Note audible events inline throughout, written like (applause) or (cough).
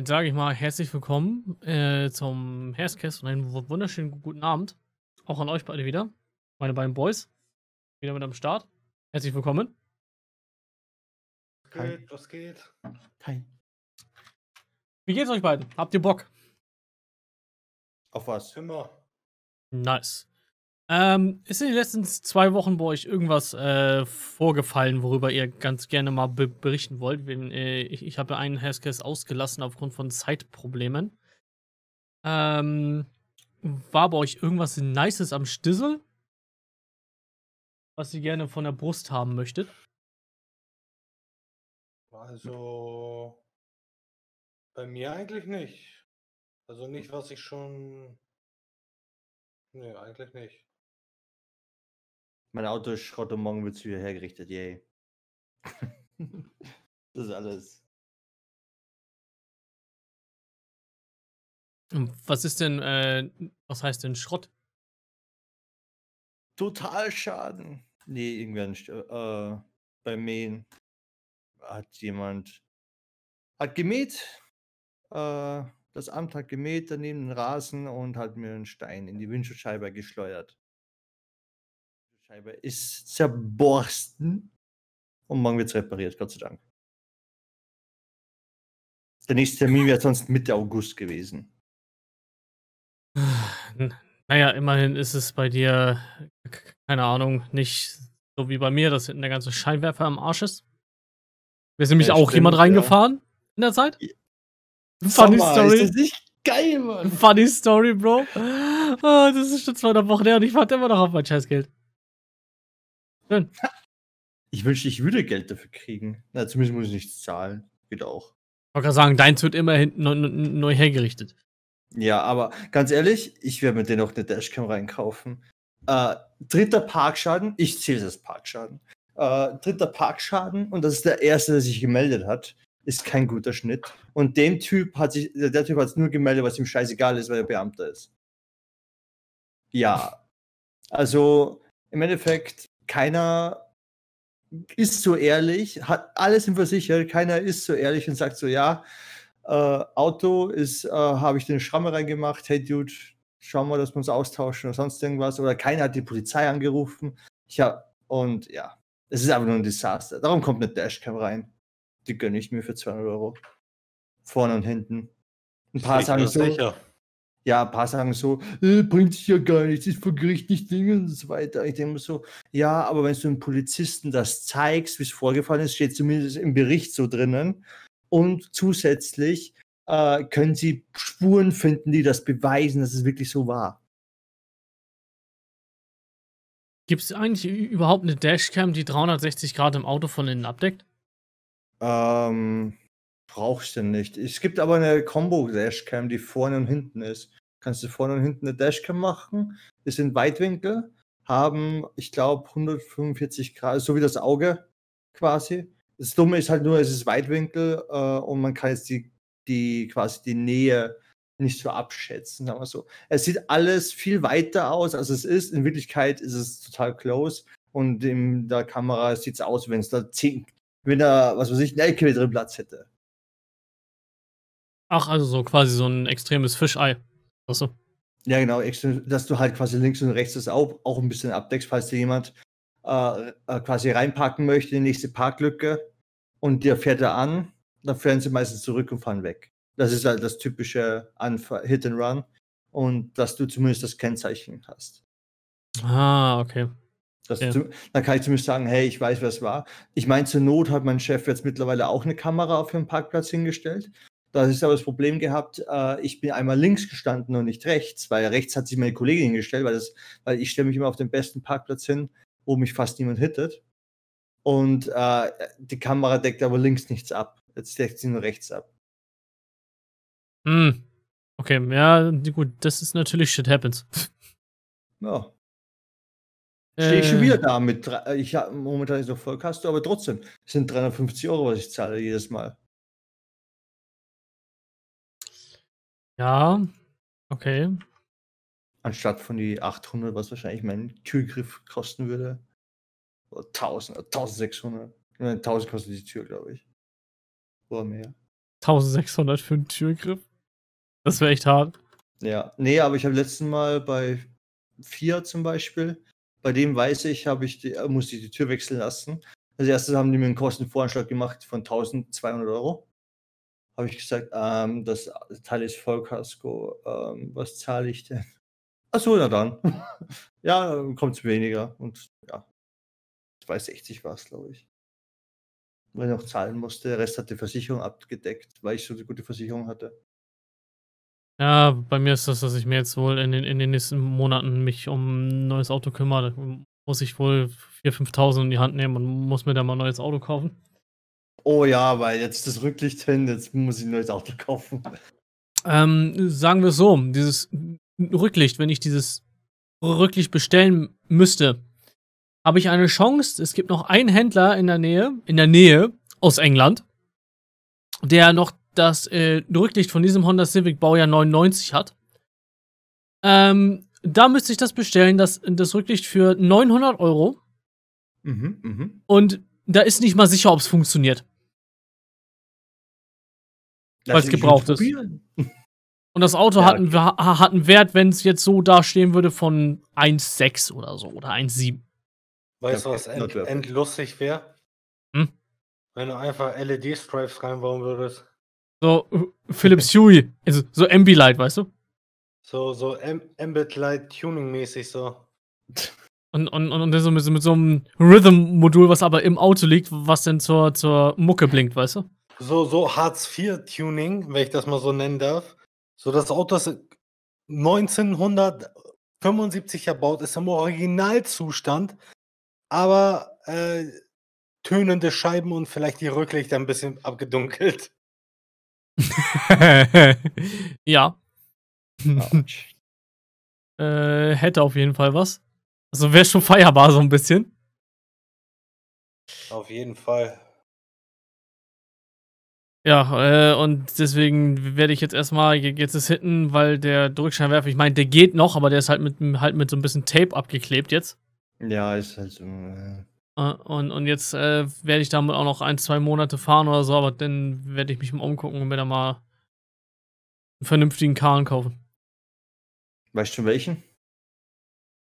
Dann sage ich mal herzlich willkommen äh, zum Hairscast und einen wunderschönen guten Abend. Auch an euch beide wieder. Meine beiden Boys. Wieder mit am Start. Herzlich willkommen. Was geht? Was geht? Hi. Wie geht's euch beiden? Habt ihr Bock? Auf was? Immer. Nice. Ähm, ist in den letzten zwei Wochen bei euch irgendwas äh, vorgefallen, worüber ihr ganz gerne mal be berichten wollt? Wenn, äh, ich ich habe einen Hashcast ausgelassen aufgrund von Zeitproblemen. Ähm, war bei euch irgendwas Nices am Stissel? Was ihr gerne von der Brust haben möchtet? Also bei mir eigentlich nicht. Also nicht, was ich schon. Nee, eigentlich nicht. Mein Auto ist Schrott und morgen wird es wieder hergerichtet, yay. (laughs) das ist alles. Was ist denn, äh, was heißt denn Schrott? Totalschaden. Nee, irgendwann äh, beim Mähen hat jemand hat gemäht. Äh, das Amt hat gemäht daneben den Rasen und hat mir einen Stein in die Windschutzscheibe geschleudert. Scheibe ist zerborsten und morgen wird es repariert, Gott sei Dank. Der nächste Termin wäre sonst Mitte August gewesen. (sighs) Naja, immerhin ist es bei dir, keine Ahnung, nicht so wie bei mir, dass hinten der ganze Scheinwerfer am Arsch ist. Ist nämlich Ja, auch jemand stimmt, ja. reingefahren in der Zeit? Ja. Funny Sommer, Story. Ist das nicht geil, Mann? Funny Story, Bro. Ah, das ist schon zwei Wochen her und ich warte immer noch auf mein Scheißgeld. Schön. (laughs) Ich wünschte, ich würde Geld dafür kriegen. Na, zumindest muss ich nichts zahlen. Geht auch. Ich wollte gerade sagen, deins wird immerhin neu, neu- neu hergerichtet. Ja, aber ganz ehrlich, ich werde mir dennoch eine Dashcam reinkaufen. Äh, dritter Parkschaden, ich zähle als Parkschaden. Äh, dritter Parkschaden, und das ist der erste, der sich gemeldet hat, ist kein guter Schnitt. Und dem Typ hat sich, der der Typ hat es nur gemeldet, was ihm scheißegal ist, weil er Beamter ist. Ja. Also im Endeffekt, keiner ist so ehrlich, hat alles im versichert, keiner ist so ehrlich und sagt so, ja, äh, Auto ist, äh, habe ich den Schramme reingemacht, hey Dude, schauen wir, dass wir uns austauschen oder sonst irgendwas. Oder keiner hat die Polizei angerufen. Ich hab, und ja, es ist einfach nur ein Desaster. Darum kommt eine Dashcam rein. Die gönne ich mir für 200 Euro. Vorne und hinten. Ein paar sagen so, sicher. Ja, ein paar sagen so, äh, bringt sich ja gar nichts, ist vor Gericht nicht Dinge und so weiter. Ich denke mir so, ja, aber wenn du einem Polizisten das zeigst, wie es vorgefallen ist, steht zumindest im Bericht so drinnen. Und zusätzlich äh, können sie Spuren finden, die das beweisen, dass es wirklich so war. Gibt es eigentlich überhaupt eine Dashcam, die 360 Grad im Auto von innen abdeckt? Ähm, brauchst du nicht. Es gibt aber eine Combo-Dashcam, die vorne und hinten ist. Kannst du vorne und hinten eine Dashcam machen, ist in Weitwinkel, haben, ich glaube, 145 Grad, so wie das Auge quasi. Das Dumme ist halt nur, es ist Weitwinkel äh, und man kann jetzt die, die quasi die Nähe nicht so abschätzen, sagen wir so. Es sieht alles viel weiter aus, als es ist. In Wirklichkeit ist es total close und in der Kamera sieht es aus, wenn es da 10, wenn da, was weiß ich, ein LKW drin Platz hätte. Ach, also so quasi so ein extremes Fischei. Achso. Ja, genau, dass du halt quasi links und rechts das auch, auch ein bisschen abdeckst, falls dir jemand äh, äh, quasi reinparken möchte in die nächste Parklücke und dir fährt er an, dann fahren sie meistens zurück und fahren weg. Das ist halt das typische Anf- Hit and Run und dass du zumindest das Kennzeichen hast. Ah, okay. Das Ja. zu, dann kann ich zumindest sagen, hey, ich weiß, wer es war. Ich meine, zur Not hat mein Chef jetzt mittlerweile auch eine Kamera auf dem Parkplatz hingestellt. Da ist aber das Problem gehabt, äh, ich bin einmal links gestanden und nicht rechts, weil rechts hat sich meine Kollegin hingestellt, weil, das, weil ich stelle mich immer auf den besten Parkplatz hin, wo mich fast niemand hittet. Und äh, die Kamera deckt aber links nichts ab. Jetzt deckt sie nur rechts ab. Hm. Okay, ja, gut, das ist natürlich Shit Happens. Ja. Stehe ich schon Äh, wieder da mit, drei- ich habe momentan nicht so voll Kasto, aber trotzdem es sind 350 Euro, was ich zahle jedes Mal. Ja, okay. Anstatt von die 800, was wahrscheinlich mein Türgriff kosten würde. Oder 1000, oder 1600. Ich meine, 1000 kostet die Tür, glaube ich. Oder mehr. 1600 für einen Türgriff. Das wäre echt hart. Ja, nee, aber ich habe letzten Mal bei Fiat zum Beispiel, bei dem weiß ich, habe ich die, äh, muss ich die Tür wechseln lassen. Als erstes haben die mir einen Kostenvoranschlag gemacht von 1200 Euro. Habe ich gesagt, ähm, das Teil ist Vollkasko, ähm, was zahle ich denn? Achso, na dann. (laughs) ja, kommt es weniger. Und ja, 260 war es, glaube ich. Weil ich noch zahlen musste. Der Rest hat die Versicherung abgedeckt, weil ich so eine gute Versicherung hatte. Ja, bei mir ist das, dass ich mir jetzt wohl in den, in den nächsten Monaten mich um ein neues Auto kümmere. Da muss ich wohl 4.000, 5.000 in die Hand nehmen und muss mir da mal ein neues Auto kaufen. Oh ja, weil jetzt das Rücklicht hin, jetzt muss ich ein neues Auto kaufen. Ähm, sagen wir es so, dieses Rücklicht, wenn ich dieses Rücklicht bestellen müsste, habe ich eine Chance. Es gibt noch einen Händler in der Nähe, in der Nähe aus England, der noch das äh, Rücklicht von diesem Honda Civic Baujahr 99 hat. Ähm, da müsste ich das bestellen, das, das Rücklicht für 900 Euro. Mhm, mhm. Und da ist nicht mal sicher, ob es funktioniert. Weil es gebraucht ist. Und das Auto Ja, hat, einen, hat einen Wert, wenn es jetzt so dastehen würde, von 1,6 oder so oder 1,7. Weißt du, was end, endlustig wäre? Hm? Wenn du einfach LED-Stripes reinbauen würdest. So äh, Philips Huey, also so Ambilight, weißt du? So, so Am- Ambient Light Tuning-mäßig so. Und, und, und dann so mit, so- mit so einem Rhythm-Modul, was aber im Auto liegt, was dann zur, zur Mucke blinkt, weißt du? So, so Hartz-IV-Tuning, wenn ich das mal so nennen darf. So, das Auto ist 1975 erbaut, ist im Originalzustand, aber äh, tönende Scheiben und vielleicht die Rücklichter ein bisschen abgedunkelt. (laughs) (laughs) ja, (laughs) äh, hätte auf jeden Fall was. Also wäre schon feierbar so ein bisschen. Auf jeden Fall. Ja, äh, und deswegen werde ich jetzt erstmal jetzt es hitten, weil der Drückscheinwerfer, ich meine, der geht noch, aber der ist halt mit, halt mit so ein bisschen Tape abgeklebt jetzt. Ja, ist halt so. Äh, Und, und jetzt äh, werde ich damit auch noch ein, zwei Monate fahren oder so, aber dann werde ich mich mal umgucken und mir da mal einen vernünftigen Karren kaufen. weißt du welchen?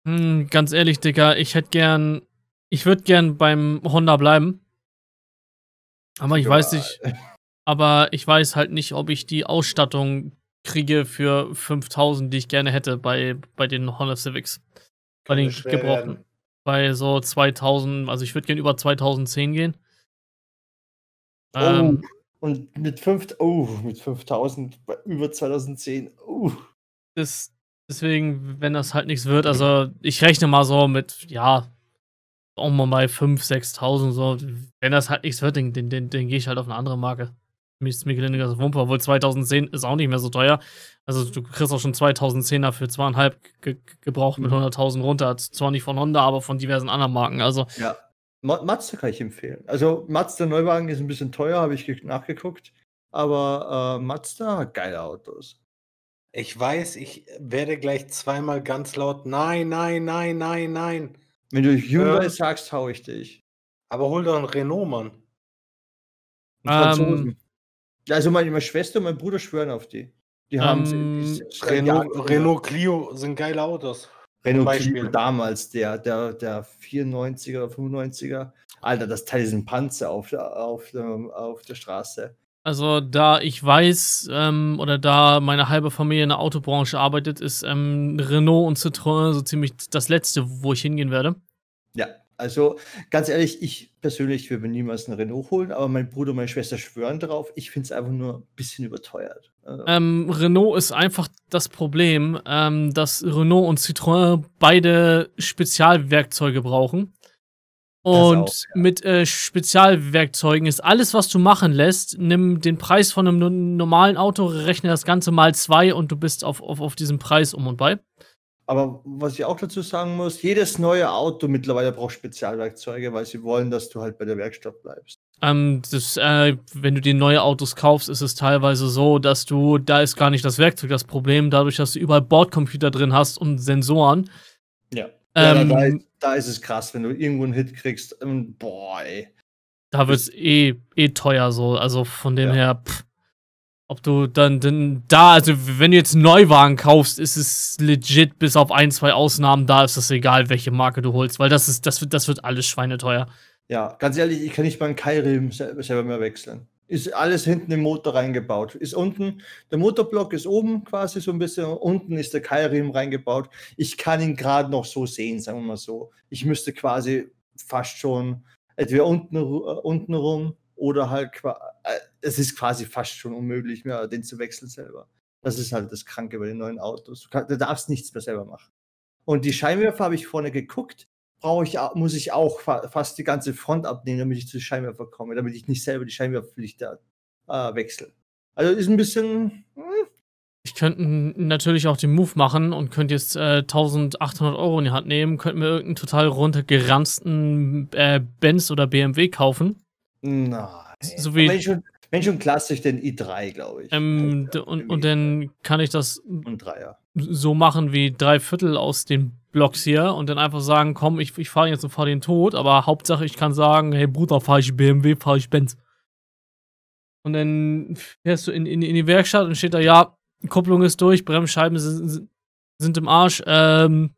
Hm, ganz ehrlich, Dicker, ich hätte gern, ich würde gern beim Honda bleiben. Aber ich weiß nicht, aber ich weiß halt nicht, ob ich die Ausstattung kriege für 5000, die ich gerne hätte bei, bei den Honda Civics. Bei Kann den gebrauchten. werden. Bei so 2000, also ich würde gern über 2010 gehen. Oh, Ähm, und mit 5, oh, mit 5000 bei über 2010. Oh. das, deswegen, wenn das halt nichts wird, also ich rechne mal so mit, ja, auch mal bei 5.000, 6.000 so. Wenn das halt nichts wird, dann, dann, dann, dann gehe ich halt auf eine andere Marke. Mir ist mir gelinde das Wumpe, obwohl 2010 ist auch nicht mehr so teuer. Also du kriegst auch schon 2010er für zweieinhalb ge gebraucht mit Mhm. 100.000 runter. Zwar nicht von Honda, aber von diversen anderen Marken. Also Ja. Ma Mazda kann ich empfehlen. Also Mazda Neuwagen ist ein bisschen teuer, habe ich ge- nachgeguckt. Aber äh, Mazda hat geile Autos. Ich weiß, ich werde gleich zweimal ganz laut Nein, nein, nein, nein, nein. Wenn du Hyundai Ja. sagst, hau ich dich. Aber hol doch einen Renault, Mann. Ein Ähm, Franzosen. Also meine, meine Schwester und mein Bruder schwören auf die. Die haben sie- Ähm, Renault, Renault Clio sind geile Autos. Renault. Clio damals, der, der, der 94er oder 95er. Alter, das Teil ist ein Panzer auf der, auf der, auf der Straße. Also, da ich weiß, ähm, oder da meine halbe Familie in der Autobranche arbeitet, ist ähm, Renault und Citroën so ziemlich das letzte, wo ich hingehen werde. Ja, also ganz ehrlich, ich persönlich würde mir niemals einen Renault holen, aber mein Bruder und meine Schwester schwören darauf. Ich finde es einfach nur ein bisschen überteuert. Also, Ähm, Renault ist einfach das Problem, ähm, dass Renault und Citroën beide Spezialwerkzeuge brauchen. Und auch, mit äh, Spezialwerkzeugen ist alles, was du machen lässt, nimm den Preis von einem no- normalen Auto, rechne das Ganze mal zwei und du bist auf, auf, auf diesem Preis um und bei. Aber was ich auch dazu sagen muss, jedes neue Auto mittlerweile braucht Spezialwerkzeuge, weil sie wollen, dass du halt bei der Werkstatt bleibst. Ähm, das, äh, wenn du dir neue Autos kaufst, ist es teilweise so, dass du, da ist gar nicht das Werkzeug das Problem, dadurch, dass du überall Bordcomputer drin hast und Sensoren. Ja. Ja, Ähm, da, da, da ist es krass, wenn du irgendwo einen Hit kriegst. ähm, Boah, ey. Da wird es eh, eh teuer so. Also von dem Ja. her, pff, Ob du dann, dann da, also wenn du jetzt Neuwagen kaufst, ist es legit, bis auf ein, zwei Ausnahmen, da ist es egal, welche Marke du holst, weil das ist, das wird, das wird alles schweineteuer. Ja, ganz ehrlich, ich kann nicht mal einen Keilriemen selber mehr wechseln. Ist alles hinten im Motor reingebaut. Ist unten, der Motorblock ist oben quasi so ein bisschen, unten ist der Keilriemen reingebaut. Ich kann ihn gerade noch so sehen, sagen wir mal so. Ich müsste quasi fast schon entweder unten, äh, unten rum oder halt, äh, es ist quasi fast schon unmöglich mehr, den zu wechseln selber. Das ist halt das Kranke bei den neuen Autos. Du, kann, du darfst nichts mehr selber machen. Und die Scheinwerfer habe ich vorne geguckt, brauche ich, muss ich auch fa fast die ganze Front abnehmen, damit ich zu Scheinwerfer komme, damit ich nicht selber die Scheinwerferlichter äh, wechsle. Also ist ein bisschen. Hm. Ich könnte natürlich auch den Move machen und könnte jetzt äh, 1800 Euro in die Hand nehmen, könnte mir irgendeinen total runtergeranzten äh, Benz oder BMW kaufen Nein. So wie, wenn, schon, wenn schon klassisch den i3, glaube ich. Ähm, und, und dann kann ich das so machen wie drei Viertel aus den Blocks hier und dann einfach sagen, komm, ich, ich fahre jetzt und fahre den Tod, aber Hauptsache ich kann sagen, hey Bruder, fahre ich BMW, fahre ich Benz. Und dann fährst du in, in, in die Werkstatt und steht da, ja, Kupplung ist durch, Bremsscheiben sind, sind im Arsch. Ähm,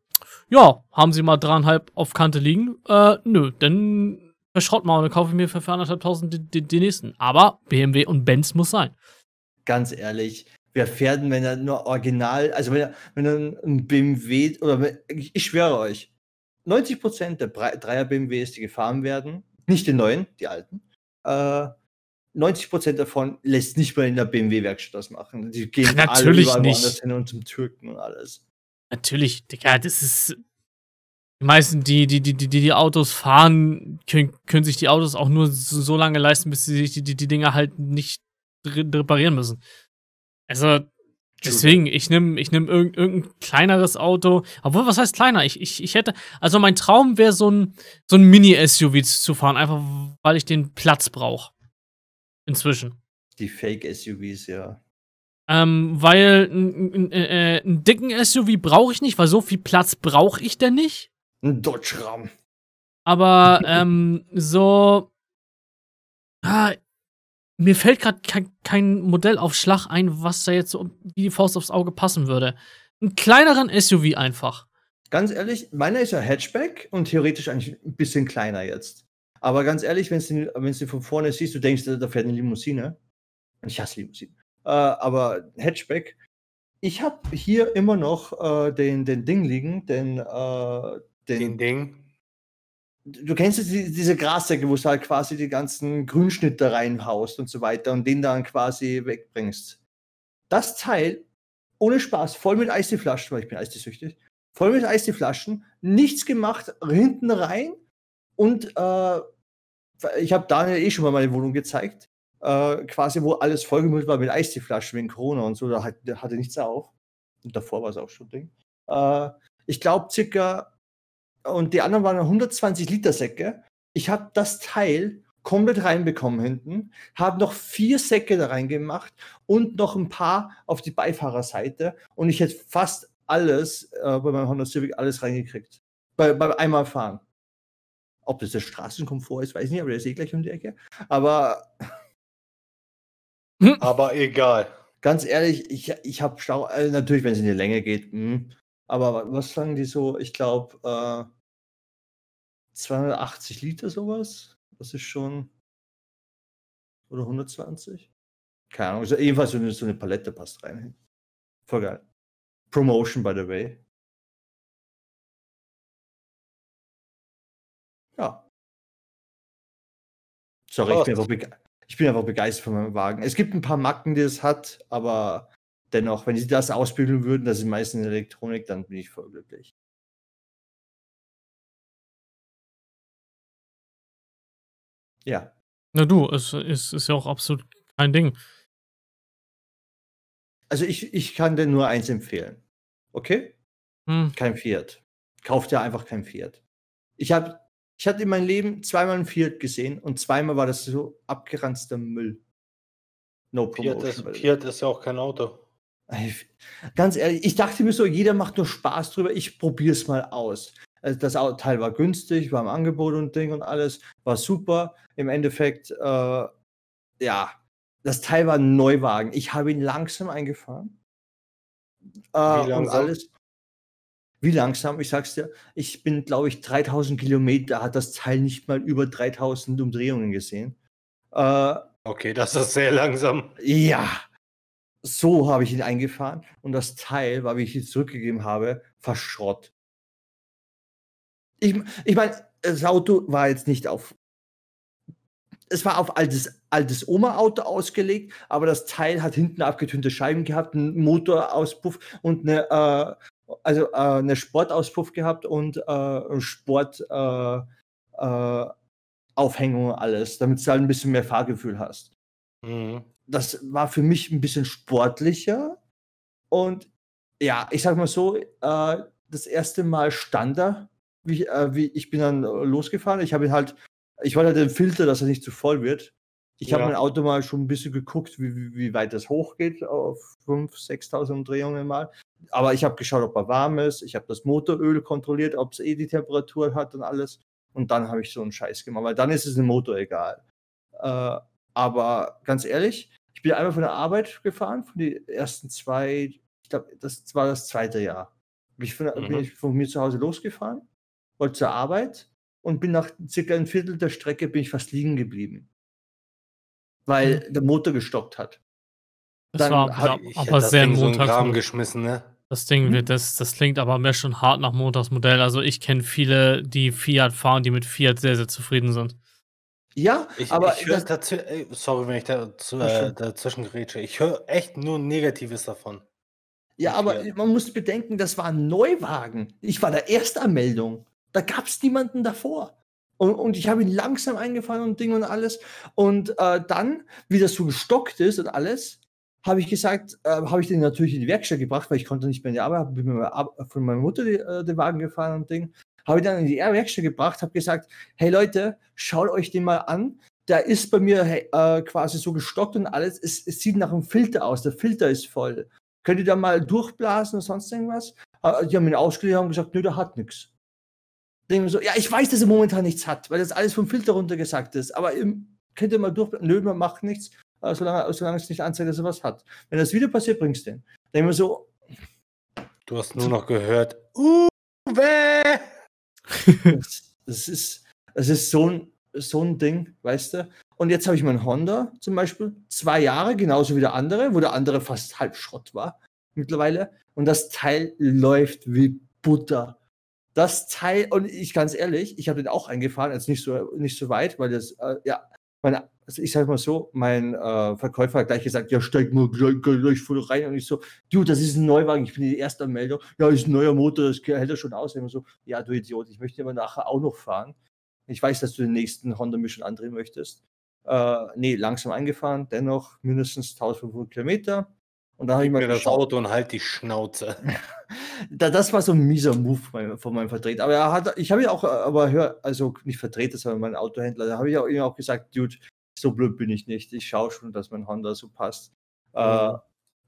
ja, haben sie mal dreieinhalb auf Kante liegen? Äh, nö, dann Schrott mal und dann kaufe ich mir für, für anderthalbtausend die, nächsten. Aber BMW und Benz muss sein. Ganz ehrlich, wer fährt denn, wenn er nur original, also wenn er, wenn er ein BMW oder wenn, ich schwöre euch, 90% der Dreier BMWs, die gefahren werden, nicht die neuen, die alten, äh, 90% davon lässt nicht mal in der BMW-Werkstatt das machen. Die gehen Natürlich alle nicht. hin und zum Türken und alles. Natürlich, Digga, das ist die meisten, die die, die, die, die Autos fahren, können, können sich die Autos auch nur so, lange leisten, bis sie sich die, die, die Dinger halt nicht reparieren müssen. Also, deswegen, ich nehme ich nehm irgend, irgendein kleineres Auto. Obwohl, was heißt kleiner? Ich, ich, ich hätte, also mein Traum wäre so ein, so ein Mini-SUV zu fahren, einfach weil ich den Platz brauche. Inzwischen. Die Fake-SUVs, ja. Ähm, weil einen äh, dicken SUV brauche ich nicht, weil so viel Platz brauche ich denn nicht. Ein Dodge Ram. Aber (laughs) ähm, so. Ah, mir fällt gerade kein, kein Modell auf Schlag ein, was da jetzt so wie die Faust aufs Auge passen würde. Einen kleineren SUV einfach. Ganz ehrlich, meiner ist ja Hatchback und theoretisch eigentlich ein bisschen kleiner jetzt. Aber ganz ehrlich, wenn du den von vorne siehst, du denkst, da fährt eine Limousine. Ich hasse Limousinen. Äh, aber Hatchback. Ich habe hier immer noch äh, den, den Ding liegen, den, äh, den, den Ding. Du kennst die, diese Grassäcke, wo du halt quasi die ganzen Grünschnitte reinhaust und so weiter und den dann quasi wegbringst. Das Teil, ohne Spaß, voll mit Eisdieflaschen, weil ich bin Eisdiesüchtig, voll mit Eisdieflaschen, nichts gemacht, hinten rein und äh, ich habe Daniel eh schon mal meine Wohnung gezeigt, äh, quasi wo alles vollgemüllt war mit Eisdieflaschen wegen Corona und so, da hat, hatte nichts auf. Und davor war es auch schon Ding. Äh, ich glaube, circa und die anderen waren 120 Liter Säcke. Ich habe das Teil komplett reinbekommen hinten, habe noch vier Säcke da reingemacht und noch ein paar auf die Beifahrerseite und ich hätte fast alles äh, bei meinem Honda Civic alles reingekriegt. Bei, beim einmal fahren. Ob das der Straßenkomfort ist, weiß ich nicht, aber der ist eh gleich um die Ecke. Aber. Aber egal. Ganz ehrlich, ich, ich habe Stau. Also natürlich, wenn es in die Länge geht, mh, hm, aber was sagen die so? Ich glaube, äh, 280 Liter sowas. Das ist schon. Oder 120? Keine Ahnung. Also ebenfalls so eine, so eine Palette passt rein. Voll geil. Promotion, by the way. Ja. Sorry, ich bin, ich bin einfach begeistert von meinem Wagen. Es gibt ein paar Macken, die es hat, aber dennoch, wenn sie das ausbügeln würden, das ist meistens in Elektronik, dann bin ich voll glücklich. Ja. Na du, es ist, ist ja auch absolut kein Ding. Also ich, ich kann dir nur eins empfehlen. Okay? Hm. Kein Fiat. Kauft ja einfach kein Fiat. Ich habe ich hatte in meinem Leben zweimal ein Fiat gesehen und zweimal war das so abgeranzter Müll. No. Fiat ist, Fiat ist ja auch kein Auto. Ganz ehrlich, ich dachte mir so, jeder macht nur Spaß drüber, ich probiere es mal aus. Also das Teil war günstig, war im Angebot und Ding und alles, war super. Im Endeffekt, äh, ja, das Teil war ein Neuwagen. Ich habe ihn langsam eingefahren. Äh, Wie und langsam? alles. Wie langsam? Ich sag's dir, ich bin, glaube ich, 3000 Kilometer, hat das Teil nicht mal über 3000 Umdrehungen gesehen. Äh, Okay, das ist sehr langsam. ja, so habe ich ihn eingefahren und das Teil, weil ich ihn zurückgegeben habe, verschrott. Ich, ich meine, das Auto war jetzt nicht auf. Es war auf altes, altes Oma-Auto ausgelegt, aber das Teil hat hinten abgetönte Scheiben gehabt, einen Motorauspuff und eine, äh, also, äh, eine Sportauspuff gehabt und äh, Sport äh, äh, Aufhängung und alles, damit du halt ein bisschen mehr Fahrgefühl hast Mhm. Das war für mich ein bisschen sportlicher. Und ja, ich sag mal so, äh, das erste Mal stand er, wie, äh, wie ich bin dann losgefahren. Ich habe ihn halt, ich wollte halt den Filter, dass er nicht zu voll wird. Ich habe Ja. mein Auto mal schon ein bisschen geguckt, wie, wie, wie weit das hochgeht, auf 5.000, 6.000 Umdrehungen mal. Aber ich habe geschaut, ob er warm ist. Ich habe das Motoröl kontrolliert, ob es eh die Temperatur hat und alles. Und dann habe ich so einen Scheiß gemacht, weil dann ist es dem Motor egal. Äh, aber ganz ehrlich, ich bin einmal von der Arbeit gefahren, von den ersten zwei, ich glaube, das war das zweite Jahr. Bin ich, von, der- bin Mhm. ich von mir zu Hause losgefahren, wollte zur Arbeit und bin nach circa ein Viertel der Strecke bin ich fast liegen geblieben. Weil der Motor gestockt hat. Das Dann war aber, Ich aber das sehr Ding so montags. geschmissen, ne? Das Ding wird, das, das klingt aber mehr schon hart nach Montagsmodell. Also ich kenne viele, die Fiat fahren, die mit Fiat sehr, sehr zufrieden sind. Ja, Ich, aber ich höre dazu, ey, sorry, wenn ich da zu, Ja, äh, dazwischen grätsche. Ich höre echt nur Negatives davon. ja, aber Fiat. man muss bedenken, das war ein Neuwagen. Ich war der Erstanmeldung. Da gab es niemanden davor. Und, und ich habe ihn langsam eingefahren und Ding und alles. Und äh, dann, wie das so gestockt ist und alles, habe ich gesagt, äh, habe ich den natürlich in die Werkstatt gebracht, weil ich konnte nicht mehr in die Arbeit, bin mit meiner von meiner Mutter die, äh, den Wagen gefahren und Ding. Habe ich dann in die Werkstatt gebracht, habe gesagt, hey Leute, schaut euch den mal an. Der ist bei mir äh, quasi so gestockt und alles. Es, es sieht nach einem Filter aus. Der Filter ist voll. Könnt ihr da mal durchblasen oder sonst irgendwas? Äh, die haben ihn ausgelegt und gesagt, nö, der hat nichts. Denken so, ja, ich weiß, dass er momentan nichts hat, weil das alles vom Filter runtergesagt ist. Aber im, könnt ihr mal durch, nö, man macht nichts, äh, solange, solange es nicht anzeigt, dass er was hat. Wenn das wieder passiert, bringst du den. Denken wir so, Du hast nur noch gehört, Uwe! Das, ist, das ist so ein, so ein Ding, weißt du? Und jetzt habe ich meinen Honda zum Beispiel, zwei Jahre, genauso wie der andere, wo der andere fast halb Schrott war mittlerweile. Und das Teil läuft wie Butter. Das Teil, und ich ganz ehrlich, ich habe den auch eingefahren, jetzt nicht so, nicht so weit, weil das, äh, ja, meine, also ich sag mal so, mein äh, Verkäufer hat gleich gesagt, ja, steig mal gleich, gleich voll rein. Und ich so, du, das ist ein Neuwagen, ich bin die erste Meldung. Ja, ist ein neuer Motor, das hält er schon aus. Und so, ja, du Idiot, ich möchte aber nachher auch noch fahren. Ich weiß, dass du den nächsten Honda Mission andrehen möchtest. Äh, nee, langsam eingefahren, dennoch mindestens 1500 Kilometer. Und da habe ich mal das Auto und halt die Schnauze. (laughs) da, das war so ein mieser Move von meinem Vertreter. Aber er hat, ich habe ja auch, äh, aber hör, also nicht Vertreter, sondern mein Autohändler, da habe ich auch, ihm auch gesagt, Dude, so blöd bin ich nicht. Ich schaue schon, dass mein Honda so passt. Äh, Mhm.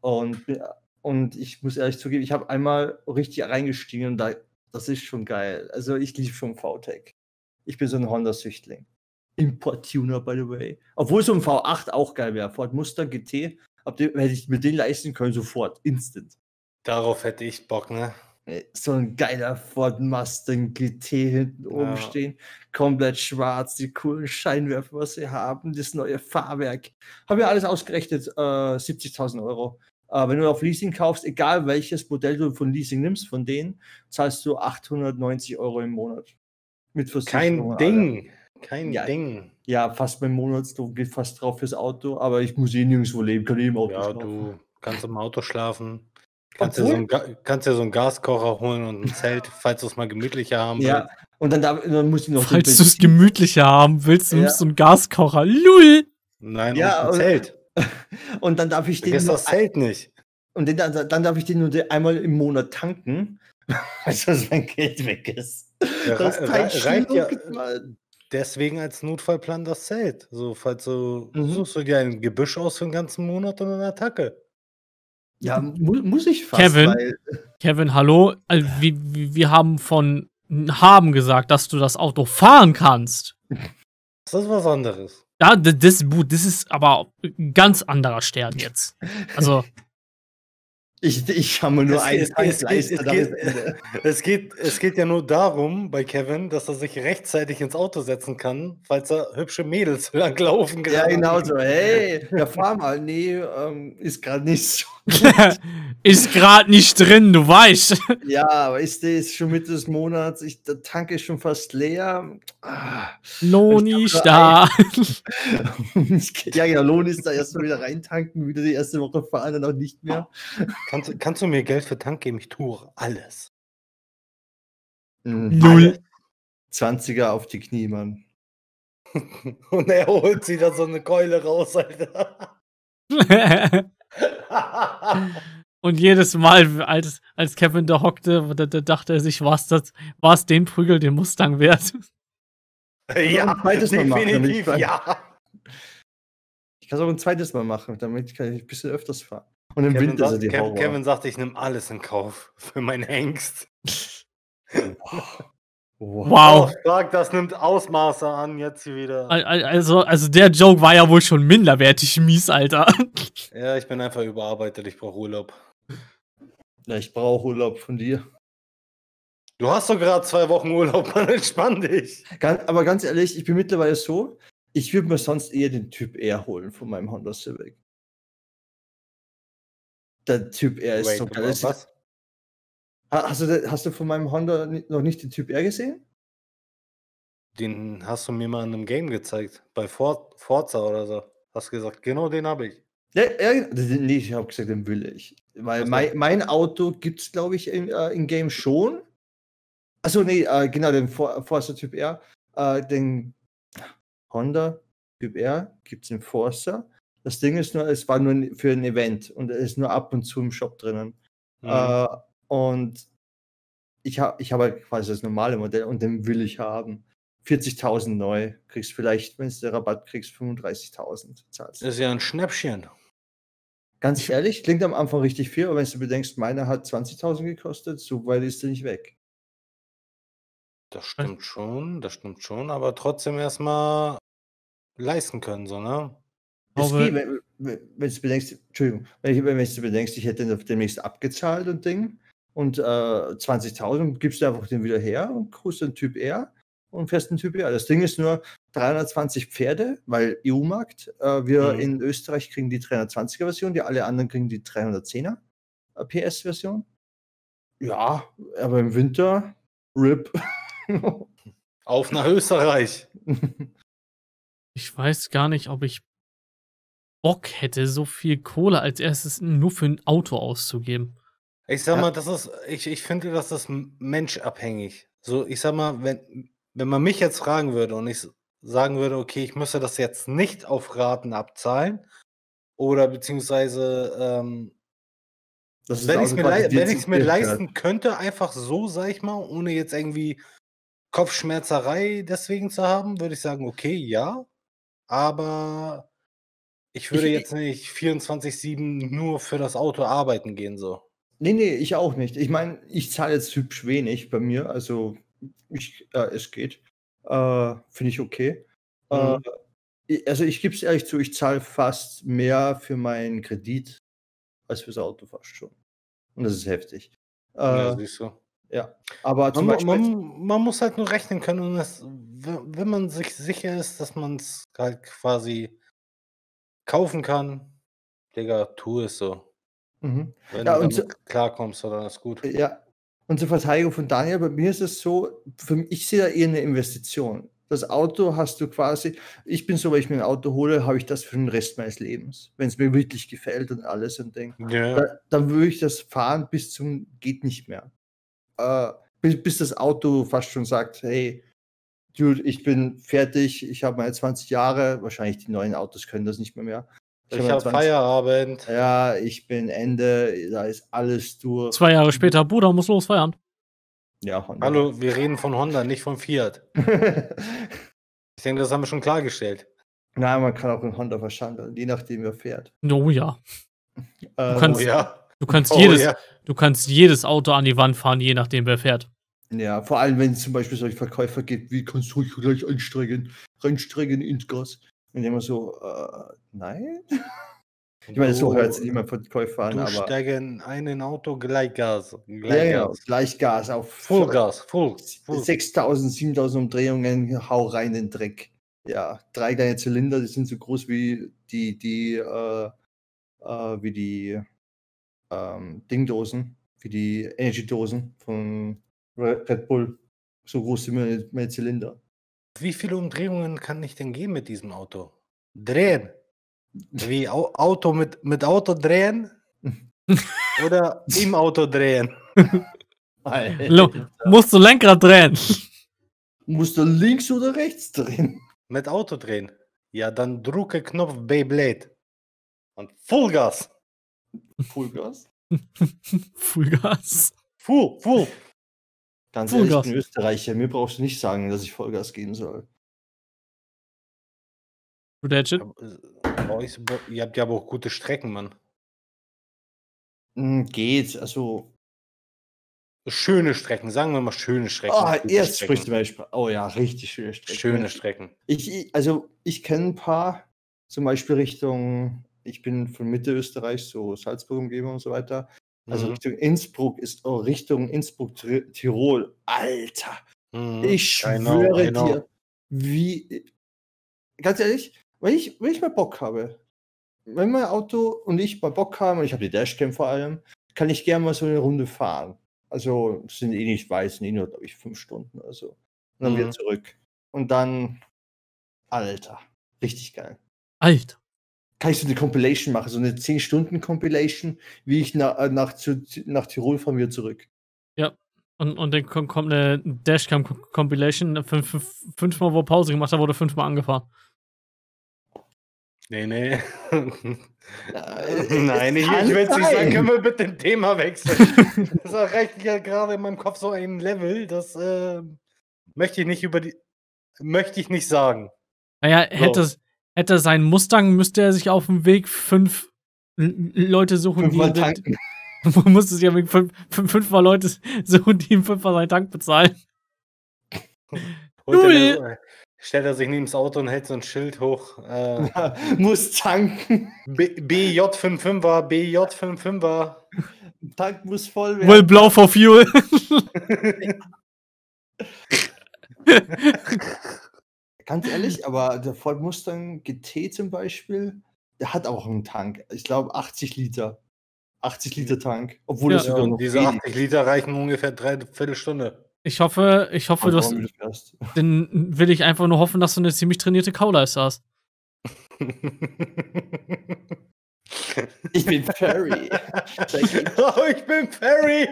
und, bin- und ich muss ehrlich zugeben, ich habe einmal richtig reingestiegen und da, das ist schon geil. Also ich liebe schon VTEC. Ich bin so ein Honda-Süchtling. Import-Tuner, by the way. Obwohl so ein V8 auch geil wäre. Ford Mustang GT, ab dem, hätte ich mir den leisten können, sofort, instant. Darauf hätte ich Bock, ne? So ein geiler Ford Mustang GT hinten oben Ja. stehen, komplett schwarz, die coolen Scheinwerfer, was sie haben, das neue Fahrwerk. Haben wir alles ausgerechnet, äh, 70.000 Euro. Äh, wenn du auf Leasing kaufst, egal welches Modell du von Leasing nimmst, von denen, zahlst du 890 Euro im Monat. Mit Versicherung Kein. Ding. Kein Ja. Ding. Ja, fast mein Monatslohn geht fast drauf fürs Auto, aber ich muss eh nirgendwo leben, kann eh im Auto Ja, schlafen. du kannst im Auto schlafen. Kannst dir, Obwohl- so einen kannst dir so einen Gaskocher holen und ein (laughs) Zelt, falls du es mal gemütlicher haben Ja, willst. und dann, darf, dann muss ich noch Falls du es gemütlicher haben willst, Ja. nimmst du einen Gaskocher. Lul! Nein, Ja, und ein und- Zelt. (laughs) und dann darf ich den Vergiss nur das Zelt nicht. Und den, dann, dann darf ich den nur einmal im Monat tanken, (laughs) weil sonst mein Geld weg ist. Ja, Das rei- reicht ja. Deswegen als Notfallplan das Zelt. So, falls du Mhm. suchst du dir ein Gebüsch aus für den ganzen Monat und eine Attacke. Ja, mu muss ich fast, Kevin? weil Kevin, hallo? Also, wir, wir haben von haben gesagt, dass du das Auto fahren kannst. Das ist was anderes. Ja, das, das ist aber ein ganz anderer Stern jetzt. Also, Ich, ich habe nur Es- einen es- es- Tank es- geht- ist. (laughs) Es geht, es geht ja nur darum bei Kevin, dass er sich rechtzeitig ins Auto setzen kann, falls er hübsche Mädels (laughs) langlaufen Ja, gerade. genau so. Hey, ja, fahr mal. Nee, ähm, ist gerade nicht so. (laughs) ist gerade nicht drin, du weißt. Ja, aber ist das schon Mitte des Monats? Ich, der Tank ist schon fast leer. Ah. Lohn Ich ist da. Ja, genau. Lohn ist da erstmal wieder reintanken, wieder die erste Woche fahren, dann auch nicht mehr. Kannst, du- kannst du mir Geld für Tank geben? Ich tue alles. Mhm. Null. 20er auf die Knie, Mann. (laughs) Und er holt sich da so eine Keule raus, Alter. (laughs) Und jedes Mal, als, als Kevin da hockte, da, da dachte er sich, war es das, den Prügel den Mustang wert? ja, ein zweites Mal machen, definitiv, ich- ja. Ich kann es auch ein zweites Mal machen, damit kann ich ein bisschen öfters fahren. Und im Kevin, Winter sagt, sind die Kevin, Horror. Kevin sagt, ich nehme alles in Kauf für meinen Hengst. Wow. Wow. Stark, das nimmt Ausmaße an jetzt hier wieder. Al- al- Also, also der Joke war ja wohl schon minderwertig mies, Alter. (laughs) Ja, ich bin einfach überarbeitet, ich brauche Urlaub. Ja, ich brauche Urlaub von dir. Du hast doch gerade zwei Wochen Urlaub, (laughs) Mann, entspann dich. Ganz, aber ganz ehrlich, ich bin mittlerweile so, ich würde mir sonst eher den Typ R holen von meinem Honda Civic. Der Typ R ist Wait, so geil. Das- was? Ha- Hast du, hast du von meinem Honda noch nicht den Typ R gesehen? Den hast du mir mal in einem Game gezeigt. Bei For Forza oder so. Hast gesagt, genau den habe ich. Ja, ja, nee, ich habe gesagt, den will ich. Weil mein, mein Auto gibt es, glaube ich, in, äh, in Game schon. Achso, nee, äh, genau, den For Forza Typ R. Äh, den Honda Typ R gibt es in Forza. Das Ding ist nur, es war nur für ein Event und er ist nur ab und zu im Shop drinnen. Mhm. Äh, und ich habe ich hab halt quasi das normale Modell und den will ich haben. 40.000 neu. Kriegst vielleicht, wenn du Rabatt kriegst, 35.000 zahlst. ist ja ein Schnäppchen. Ganz ehrlich, klingt am Anfang richtig viel, aber wenn du bedenkst, meiner hat 20.000 gekostet, so weit ist er nicht weg. Das stimmt schon, das stimmt schon, aber trotzdem erstmal leisten können, so, ne? Glaube- geht, wenn, wenn, wenn du bedenkst, Entschuldigung, wenn, ich, wenn du bedenkst, ich hätte demnächst abgezahlt und Ding und äh, 20.000 gibst du einfach den wieder her und kriegst den Typ R und fährst den Typ R. Das Ding ist nur 320 Pferde, weil EU-Markt. Äh, wir Mhm. in Österreich kriegen die 320er Version, die alle anderen kriegen die 310er äh, PS-Version. Ja, aber im Winter, RIP. Auf nach Österreich. (laughs) Ich weiß gar nicht, ob ich Bock hätte, so viel Kohle als erstes nur für ein Auto auszugeben. Ich sag Ja. mal, das ist, ich, ich finde, das ist menschabhängig. So, ich sag mal, wenn, wenn man mich jetzt fragen würde und ich sagen würde, okay, ich müsste das jetzt nicht auf Raten abzahlen oder beziehungsweise, ähm, Das ist wenn ich es mir, wenn ich's mir leisten könnte, einfach so, sag ich mal, ohne jetzt irgendwie Kopfschmerzerei deswegen zu haben, würde ich sagen, okay, ja. Aber ich würde Ich- jetzt nicht 24-7 nur für das Auto arbeiten gehen, so. Nee, nee, ich auch nicht. Ich meine, ich zahle jetzt hübsch wenig bei mir, also ich, äh, es geht. Äh, Finde ich okay. Äh, Mhm. i- also ich gebe es ehrlich zu, ich zahle fast mehr für meinen Kredit als fürs Auto fast schon. Und das ist heftig. Äh, Ja, ja, siehst du. aber zum Man, Beispiel, man, man muss halt nur rechnen können und wenn man sich sicher ist, dass man es halt quasi kaufen kann, Digga, tu es so. Mhm. Wenn Ja, du damit klarkommst, dann ist gut. Ja, und zur Verteidigung von Daniel, bei mir ist es so, für mich, ich sehe da eher eine Investition. Das Auto hast du quasi, ich bin so, wenn ich mir ein Auto hole, habe ich das für den Rest meines Lebens. Wenn es mir wirklich gefällt und alles und Ding. Ja, Da, dann würde ich das fahren bis zum geht nicht mehr. Äh, bis, bis das Auto fast schon sagt, hey, Dude, ich bin fertig, ich habe meine 20 Jahre, wahrscheinlich die neuen Autos können das nicht mehr mehr. ich meine habe 20 Feierabend. Ja, ich bin Ende, da ist alles durch. Zwei Jahre später, Bruder, muss los feiern. Ja, Honda. Hallo, wir reden von Honda, nicht von Fiat. (laughs) Ich denke, das haben wir schon klargestellt. Nein, man kann auch einen Honda verschandeln, je nachdem, wer fährt. Oh ja. Äh, kannst- Oh ja. Du kannst, Oh jedes, ja. du kannst jedes Auto an die Wand fahren, je nachdem, wer fährt. Ja, vor allem, wenn es zum Beispiel solche Verkäufer gibt, wie kannst du dich gleich einstrengen, reinstrengen ins Gas. Und immer so, äh, nein. (laughs) Ich meine, so hört sich niemand von Käufer an, Du aber. steigen ein in Gas, Gleichgas. Ja, ja, Gleichgas. gleich Gas auf Vollgas, Full, Full. 6000, 7000 Umdrehungen, hau rein in den Dreck. Ja, drei kleine Zylinder, die sind so groß wie die, die, äh, äh, wie die ähm, Dingdosen, wie die Energy-Dosen von Red Bull. So groß sind meine, meine Zylinder. Wie viele Umdrehungen kann ich denn gehen mit diesem Auto? Drehen. Wie Au Auto mit, mit Auto drehen? (laughs) Oder im Auto drehen? Musst du Lenkrad drehen. Musst du links oder rechts drehen? Mit Auto drehen. Ja, dann drücke Knopf Beyblade. Und Vollgas. Vollgas? Vollgas. (laughs) Full, full. Ganz ehrlich, ich Vollgas. bin Österreicher. Mir brauchst du nicht sagen, dass ich Vollgas geben soll. Aber, äh, Ihr habt ja aber auch gute Strecken, Mann. Hm, geht, also. Schöne Strecken, sagen wir mal schöne Strecken. Ah, gute jetzt Strecken. sprichst du. Oh ja, richtig schöne Strecke. Schöne Strecken. Ich, also ich kenne ein paar, zum Beispiel Richtung, ich bin von Mitte Österreich, so Salzburg Umgebung und so weiter. Also Mhm. Richtung Innsbruck ist oh, Richtung Innsbruck, Tirol. Alter, Mhm. ich schwöre know. dir, wie, ganz ehrlich, wenn ich, wenn ich mal Bock habe, wenn mein Auto und ich mal Bock haben, und ich habe die Dashcam vor allem, kann ich gerne mal so eine Runde fahren. Also sind eh nicht weit, sind eh nur, glaube ich, fünf Stunden oder so. Und dann wieder Mhm. zurück. Und dann, Alter, richtig geil. Alter. Kann ich so eine Compilation machen, so eine 10-Stunden-Compilation, wie ich na, äh, nach, zu, nach Tirol von mir zurück. Und, und dann kommt, kommt eine Dashcam-Compilation. Fünf, fünf, fünfmal, wo Pause gemacht hat, wurde fünfmal angefahren. Nee, nee. Äh, (laughs) Nein, ich, ich will es nicht sagen. Können wir bitte ein Thema wechseln? (laughs) das erreicht ja gerade in meinem Kopf so ein Level, das äh, möchte ich nicht über die. Möchte ich nicht sagen. Naja, hätte, es- hätte er seinen Mustang, müsste er sich auf dem Weg fünf Leute suchen, Fünfmal die. tanken. (laughs) musste sich ja mit fünf, fünf, fünfmal Leute suchen, die ihm fünfmal seinen Tank bezahlen. Er Null. stellt er sich neben das Auto und hält so ein Schild hoch. Äh, muss tanken. B- BJ55er, BJ55er. Tank muss voll Will werden. Blau for Fuel. (laughs) (laughs) Ganz ehrlich, (laughs) aber der Ford Mustang GT zum Beispiel, der hat auch einen Tank. Ich glaube 80 Liter. 80 Liter Tank. Obwohl Ja. es Ja, sogar noch und diese wenig 80 Liter reichen ungefähr drei Viertelstunde. Ich hoffe, ich hoffe, du fährst. (laughs) dann will ich einfach nur hoffen, dass du eine ziemlich trainierte Kauleiste hast. (laughs) Ich bin Ferry. oh, ich bin Ferry.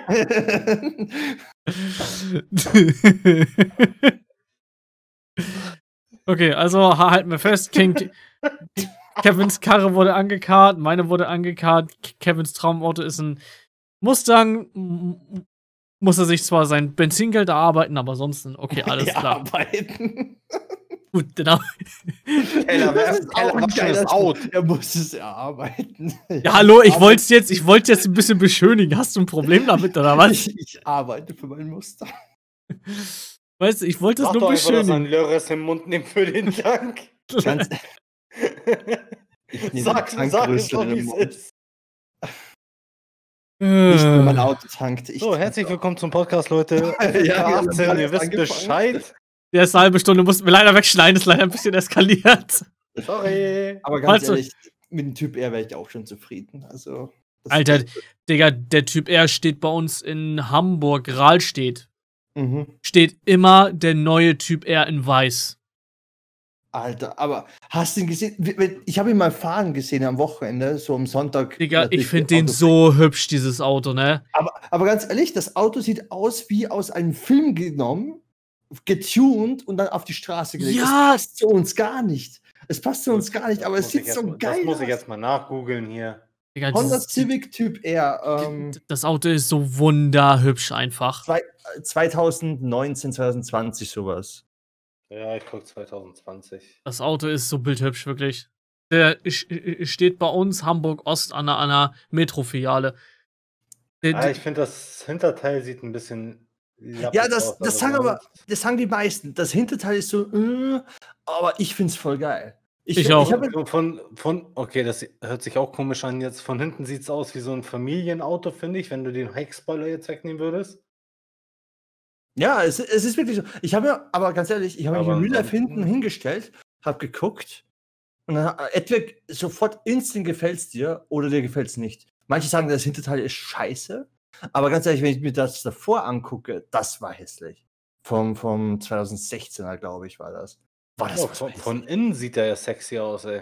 Okay, also ha- halten wir fest, King. (laughs) Kevins Karre wurde angekarrt, meine wurde angekarrt. Ke- Kevins Traumauto ist ein Mustang. Muss er sich zwar sein Benzingeld erarbeiten, aber sonst okay, (laughs) alles klar. Arbeiten. Gut, genau. (laughs) Keller, Das ist Keller auch ein out. Er muss es erarbeiten. Ja, hallo, ich wollte es jetzt, ich wollte jetzt ein bisschen beschönigen. Hast du ein Problem damit oder was? Ich, ich arbeite für meinen Muster. Weißt du, ich wollte es nur doch einfach, dass ein beschönigen. Lörres im Mund nimmt für den (laughs) Tank. Ganz, ich sag, sag es doch, wie es ist. Nicht, wenn mein Äh, Auto tankt. Ich So, herzlich willkommen zum Podcast, Leute. (laughs) Ja, 18, wir haben ihr wisst angefangen. Bescheid. Die erste halbe Stunde mussten wir leider wegschneiden, ist leider ein bisschen eskaliert. Sorry. Aber ganz Falls ehrlich, mit dem Typ R wäre ich auch schon zufrieden. Also, Alter, Digga, der Typ R steht bei uns in Hamburg, Rahlstedt. Mhm. Steht immer der neue Typ R in weiß. Alter, aber hast du ihn gesehen? Ich habe ihn mal fahren gesehen am Wochenende, so am Sonntag. Digga, ich finde den so hübsch, dieses Auto, ne? Aber, aber ganz ehrlich, das Auto sieht aus wie aus einem Film genommen, getuned und dann auf die Straße gelegt. Ja. Es passt zu uns gar nicht. Es passt zu uns gar nicht, aber Das es muss ich sieht so jetzt- geil Das muss ich aus. jetzt mal nachgoogeln hier. Digga, Honda Civic Typ R. Ähm, das Auto ist so wunderhübsch einfach. zwei, äh, 2019, 2020 sowas. Ja, ich gucke 2020. Das Auto ist so bildhübsch, wirklich. Der sch- steht bei uns Hamburg Ost an einer, einer Metro-Filiale. Der- Ah, ich finde, das Hinterteil sieht ein bisschen Ja, das, auch das sagen aber, das sagen die meisten. Das Hinterteil ist so, äh, aber ich find's voll geil. Ich find- auch. So Von, von, okay, das hört sich auch komisch an. Jetzt von hinten sieht es aus wie so ein Familienauto, finde ich, wenn du den Heckspoiler jetzt wegnehmen würdest. ja, es, es ist wirklich so. Ich habe mir, aber ganz ehrlich, ich habe mich im Real hinten hingestellt, habe geguckt und dann hat- entweder sofort instant gefällt's dir oder dir gefällt's nicht. Manche sagen, das Hinterteil ist scheiße, aber ganz ehrlich, wenn ich mir das davor angucke, das war hässlich. Vom, vom 2016er, glaube ich, war das. War das Oh, von, von innen sieht er ja sexy aus, ey.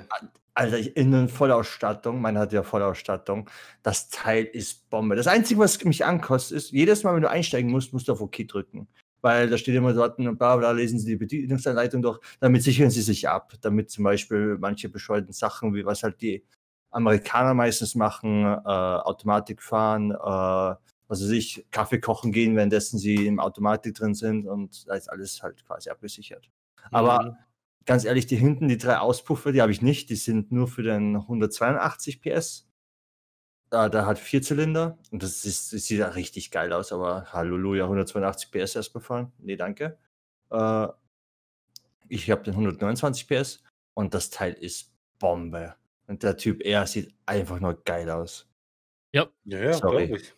Alter, innen Vollausstattung, meine hat ja Vollausstattung. Das Teil ist Bombe. Das Einzige, was mich ankostet, ist, jedes Mal, wenn du einsteigen musst, musst du auf OK drücken. Weil da steht immer dort, und bla bla, lesen Sie die Bedienungsanleitung durch, damit sichern Sie sich ab. Damit zum Beispiel manche bescheuerten Sachen, wie was halt die Amerikaner meistens machen, äh, Automatik fahren, äh, was weiß ich, Kaffee kochen gehen, währenddessen sie im Automatik drin sind und da ist alles halt quasi abgesichert. Aber Mhm. Ganz ehrlich, die hinten, die drei Auspuffe, die habe ich nicht. Die sind nur für den 182 PS. Äh, da hat vier Zylinder und das, ist, das sieht ja richtig geil aus, aber Halleluja, 182 PS erstmal fahren. Nee, danke. Äh, ich habe den 129 PS und das Teil ist Bombe. Und der Typ R sieht einfach nur geil aus. Ja, ja, Sorry. glaube ich.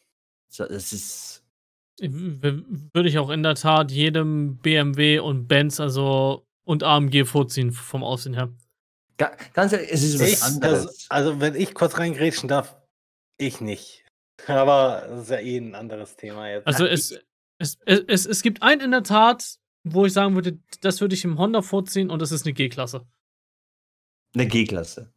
So, Es ist. Würde ich auch in der Tat jedem BMW und Benz, also und AMG vorziehen vom Aussehen her. Ga, ganz ehrlich, es ist was Ich, anderes. also, also, wenn ich kurz reingrätschen darf, ich nicht. Aber das ist ja eh ein anderes Thema jetzt. Also es, es, es, es, es gibt einen in der Tat, wo ich sagen würde, das würde ich im Honda vorziehen und das ist eine G-Klasse. Eine G-Klasse.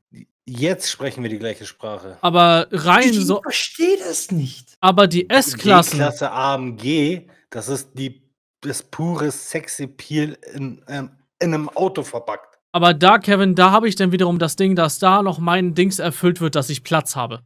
Jetzt sprechen wir die gleiche Sprache. Aber rein Ich so, verstehe das nicht. aber die S-Klassen, G-Klasse AMG, das ist die, das pure Sexy-Peel in, ähm, in einem Auto verpackt. aber da, Kevin, da habe ich dann wiederum das Ding, dass da noch mein Dings erfüllt wird, dass ich Platz habe.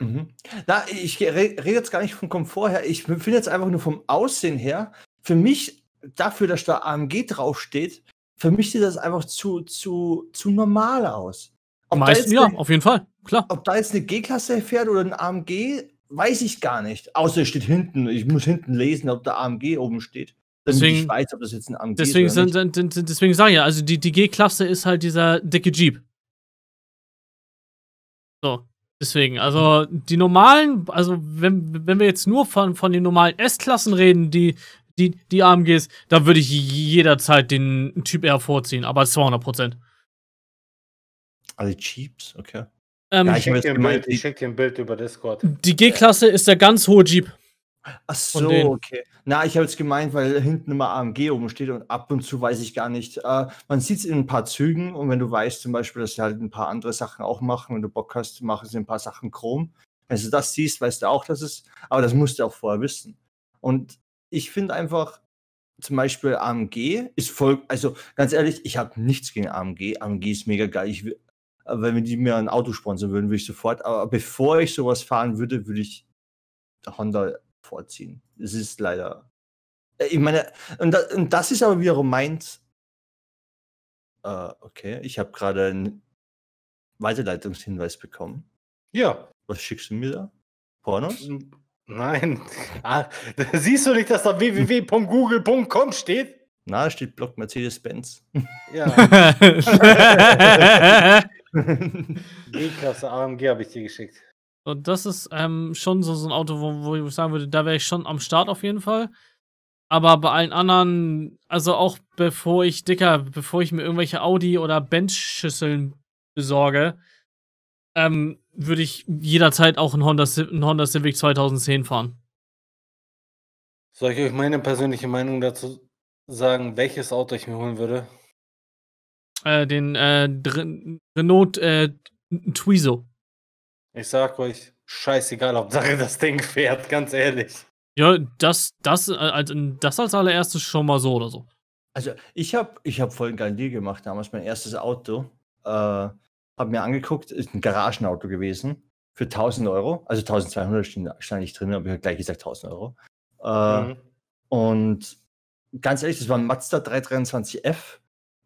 Mhm. Na, ich re- rede jetzt gar nicht vom Komfort her. Ich finde jetzt einfach nur vom Aussehen her. Für mich, dafür, dass da AMG draufsteht, für mich sieht das einfach zu, zu, zu normal aus. Ob Meisten ja, eine, auf jeden Fall, klar. ob da jetzt eine G-Klasse fährt oder ein AMG, weiß ich gar nicht. Außer es steht hinten. Ich muss hinten lesen, ob da AMG oben steht. Deswegen- ich weiß, ob das jetzt ein AMG Deswegen, ist. oder sind, nicht. sind, sind, deswegen sage ich ja, also die, die G-Klasse ist halt dieser dicke Jeep. So, deswegen, also die normalen, also wenn, wenn wir jetzt nur von, von den normalen S-Klassen reden, die, die, die AMGs, da würde ich jederzeit den Typ R vorziehen, aber 200 Prozent. Also Jeeps, okay. Ähm, Ja, Ich ich dir ein Bild über Discord. die G-Klasse ist der ganz hohe Jeep. Ach so, okay. Na, ich habe jetzt gemeint, weil hinten immer AMG oben steht und ab und zu weiß ich gar nicht. Äh, man sieht es in ein paar Zügen und wenn du weißt zum Beispiel, dass sie halt ein paar andere Sachen auch machen, wenn du Bock hast, machen sie ein paar Sachen chrom. Wenn du das siehst, weißt du auch, dass es, aber das musst du auch vorher wissen. Und ich finde einfach, zum Beispiel AMG ist voll, also ganz ehrlich, ich habe nichts gegen AMG. AMG ist mega geil. Ich, äh, wenn die mir ein Auto sponsern würden, würde ich sofort, aber bevor ich sowas fahren würde, würde ich Honda vorziehen. Es ist leider. Äh, Ich meine, und, da, und das ist aber wiederum meins. Äh, okay, ich habe gerade einen Weiterleitungshinweis bekommen. Ja. Was schickst du mir da? Pornos? Nein. Ah, siehst du nicht, dass da www.google.com steht? Na, da steht Block Mercedes-Benz. Ja. (laughs) (laughs) G-Klasse AMG habe ich dir geschickt. Und das ist ähm, schon so, so ein Auto, wo, wo ich sagen würde, da wäre ich schon am Start auf jeden Fall. Aber bei allen anderen, also auch bevor ich, Dicker, bevor ich mir irgendwelche Audi- oder Bench-Schüsseln besorge, ähm, würde ich jederzeit auch einen Honda, einen Honda Civic 2010 fahren. Soll ich euch meine persönliche Meinung dazu sagen, welches Auto ich mir holen würde? Äh, den äh, Renault äh, Twizo. Ich sag euch, scheißegal, Hauptsache das Ding fährt, ganz ehrlich. Ja, das, das, äh, als, das als allererstes schon mal so oder so. Also, ich habe ich hab voll einen geilen Deal gemacht damals. Mein erstes Auto. Äh, habe mir angeguckt, ist ein Garagenauto gewesen. Für 1000 Euro. Also 1200 stand, stand nicht drin, aber ich habe gleich gesagt 1000 Euro. Äh, Mhm. Und ganz ehrlich, das war ein Mazda 323F.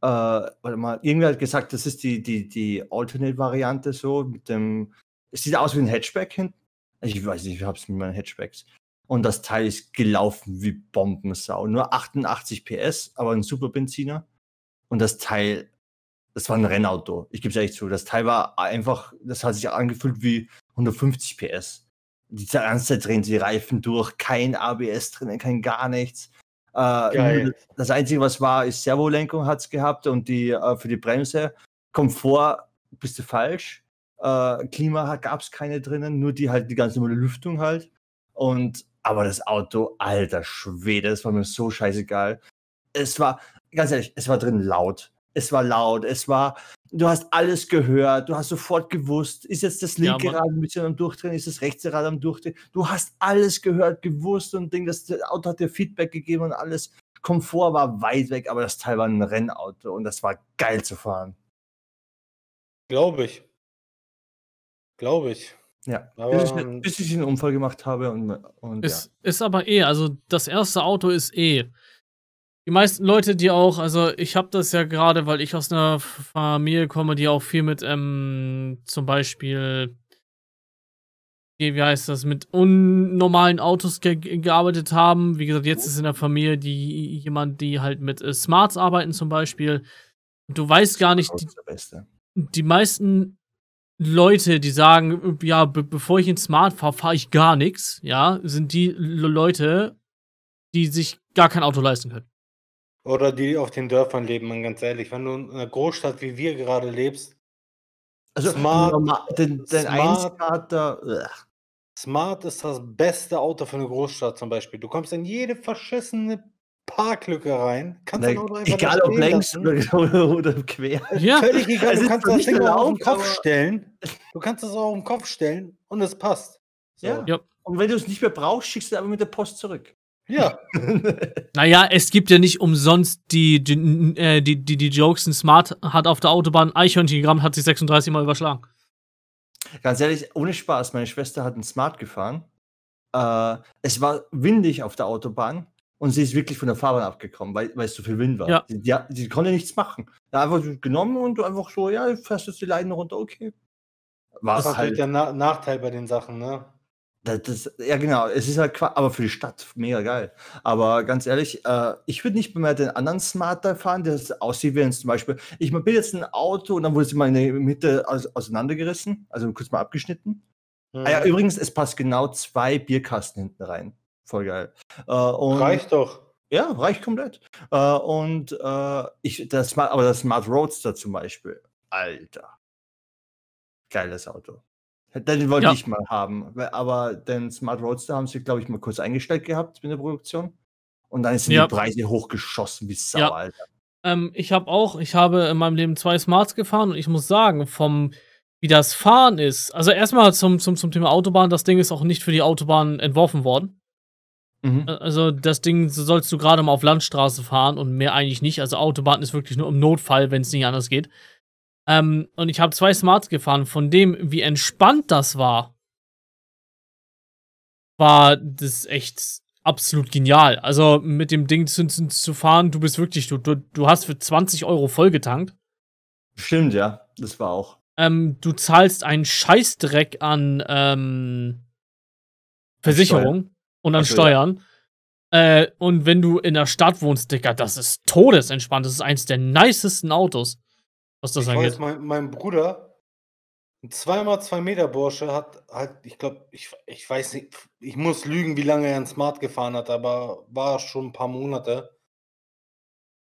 Äh, warte mal, irgendwer hat gesagt, das ist die, die, die Alternate-Variante so mit dem. Es sieht aus wie ein Hatchback hinten. Ich weiß nicht, ich habe es mit meinen Hatchbacks. Und das Teil ist gelaufen wie Bombensau. Nur 88 PS, aber ein super Benziner. Und das Teil, das war ein Rennauto. Ich gebe es ehrlich zu. Das Teil war einfach, das hat sich angefühlt wie 150 PS. Die ganze Zeit drehen die Reifen durch, kein ABS drin, kein gar nichts. Äh, das Einzige, was war, ist Servolenkung hat es gehabt und die äh, für die Bremse. Komfort bist du falsch. Äh, Klima gab es keine drinnen, nur die halt die ganze normale Lüftung halt. Und aber das Auto, alter Schwede, das war mir so scheißegal. Es war, ganz ehrlich, es war drin laut. Es war laut, es war, du hast alles gehört, du hast sofort gewusst, ist jetzt das Ja, linke Mann. Rad ein bisschen am Durchdrehen, ist das rechte Rad am Durchdrehen. Du hast alles gehört, gewusst und Ding, das Auto hat dir Feedback gegeben und alles. Komfort war weit weg, aber das Teil war ein Rennauto und das war geil zu fahren. Glaube ich. Glaube ich. Ja, Aber, bis, ich, ähm, bis ich einen Unfall gemacht habe und, und Ist, ist aber eh, also das erste Auto ist eh. Die meisten Leute, die auch, also ich habe das ja gerade, weil ich aus einer Familie komme, die auch viel mit ähm, zum Beispiel, wie, wie heißt das, mit unnormalen Autos ge ge- gearbeitet haben. Wie gesagt, jetzt ist in der Familie die jemand, die halt mit äh, Smarts arbeiten zum Beispiel. Du weißt gar nicht, ja, die, die meisten Leute, die sagen, ja, be bevor ich in Smart fahre, fahre ich gar nichts, ja, sind die L Leute, die sich gar kein Auto leisten können. Oder die auf den Dörfern leben, man ganz ehrlich. Wenn du in einer Großstadt wie wir gerade lebst, Also Smart- normal, den, den Smart-. Smart ist das beste Auto für eine Großstadt zum Beispiel. Du kommst in jede verschissene Parklücke rein, kannst einfach da egal ob längs oder, (laughs) oder quer. Ja, Völlig egal, du kannst das nicht Ding auch auf den Kopf stellen. Du kannst es auch auf den Kopf stellen und es passt. So. Ja. Ja. Und wenn du es nicht mehr brauchst, schickst du es aber mit der Post zurück. ja. (laughs) naja, es gibt ja nicht umsonst die, die, äh, die, die, die Jokes, ein Smart hat auf der Autobahn Eichhörnchen gerammt, hat sich 36 Mal überschlagen. Ganz ehrlich, ohne Spaß, meine Schwester hat einen Smart gefahren. Äh, es war windig auf der Autobahn und sie ist wirklich von der Fahrbahn abgekommen, weil, weil es so viel Wind war. Ja. Die, die, die konnte nichts machen. Da einfach genommen und einfach so, ja, du fährst jetzt die Leine runter, okay. War Das ist halt, der Na Nachteil bei den Sachen, ne? das, das, ja genau, es ist halt, qua- aber für die Stadt mega geil. Aber ganz ehrlich, äh, ich würde nicht mehr den anderen Smarter fahren, der das aussieht wie jetzt zum Beispiel, ich bin jetzt ein Auto und dann wurde sie mal in der Mitte aus, auseinandergerissen, also kurz mal abgeschnitten. Ah ja, Mhm. übrigens, es passt genau zwei Bierkasten hinten rein. Voll geil. Äh, und, Reicht doch. Ja, reicht komplett. Äh, und äh, ich, das Smart, aber das Smart Roadster zum Beispiel, Alter. Geiles Auto. Den wollte Ja. ich mal haben. Aber den Smart Roadster haben sie, glaube ich, mal kurz eingestellt gehabt mit der Produktion. Und dann sind Ja. die Preise hochgeschossen wie Sau, Ja. Alter. Ähm, ich habe auch, ich habe in meinem Leben zwei Smarts gefahren und ich muss sagen, vom wie das Fahren ist, also erstmal zum, zum, zum Thema Autobahn, das Ding ist auch nicht für die Autobahn entworfen worden. Mhm. Äh, Also das Ding sollst du gerade mal auf Landstraße fahren und mehr eigentlich nicht. Also Autobahn ist wirklich nur im Notfall, wenn es nicht anders geht. Ähm, und ich habe zwei Smarts gefahren. Von dem, wie entspannt das war, war das echt absolut genial. Also mit dem Ding zu, zu, zu fahren, du bist wirklich, du, du, du hast für 20 Euro vollgetankt. Stimmt, ja. Das war auch. Ähm, du zahlst einen Scheißdreck an ähm, Versicherung und an. Steuern. Äh, und wenn du in der Stadt wohnst, Digga, das ist todesentspannt. Das ist eins der nicesten Autos, was das ich angeht. weiß, mein, mein Bruder, ein 2x2 Meter Bursche, hat halt, ich glaube, ich, ich weiß nicht, ich muss lügen, wie lange er ein Smart gefahren hat, aber war schon ein paar Monate.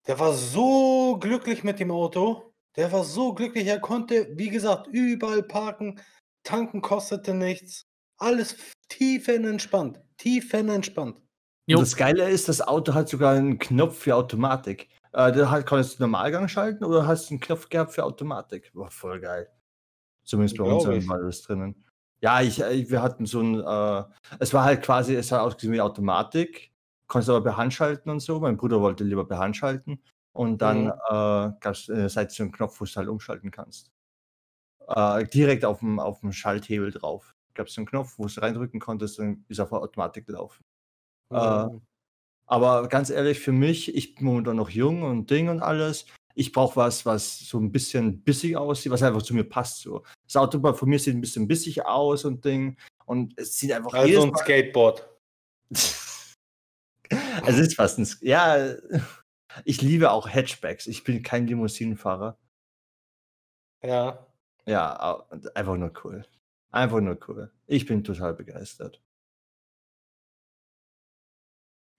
Der war so glücklich mit dem Auto. Der war so glücklich, er konnte, wie gesagt, überall parken. Tanken kostete nichts. Alles tiefenentspannt. Tiefenentspannt. Jo. Und das Geile ist, das Auto hat sogar einen Knopf für Automatik. Äh, da konntest du Normalgang schalten oder hast du einen Knopf gehabt für Automatik? War voll geil. Zumindest bei uns war das drinnen. Ja, ich, äh, wir hatten so ein, äh, es war halt quasi, es hat ausgesehen wie Automatik, konntest aber per Hand schalten und so. Mein Bruder wollte lieber per Hand schalten. Und dann Mhm. äh, gab es äh, Seite so einen Knopf, wo du halt umschalten kannst. Äh, direkt auf dem, auf dem Schalthebel drauf. Gab es einen Knopf, wo du reindrücken konntest, dann ist auf Automatik gelaufen. Äh, Mhm. Aber ganz ehrlich, für mich, ich bin momentan noch jung und Ding und alles. Ich brauche was, was so ein bisschen bissig aussieht, was einfach zu mir passt. So. Das Auto von mir sieht ein bisschen bissig aus und Ding. Und es sieht einfach Also ein Mal, Skateboard. (laughs) es ist fast ein. Sk- Ja, ich liebe auch Hatchbacks. Ich bin kein Limousinenfahrer. Ja. Ja, einfach nur cool. Einfach nur cool. Ich bin total begeistert.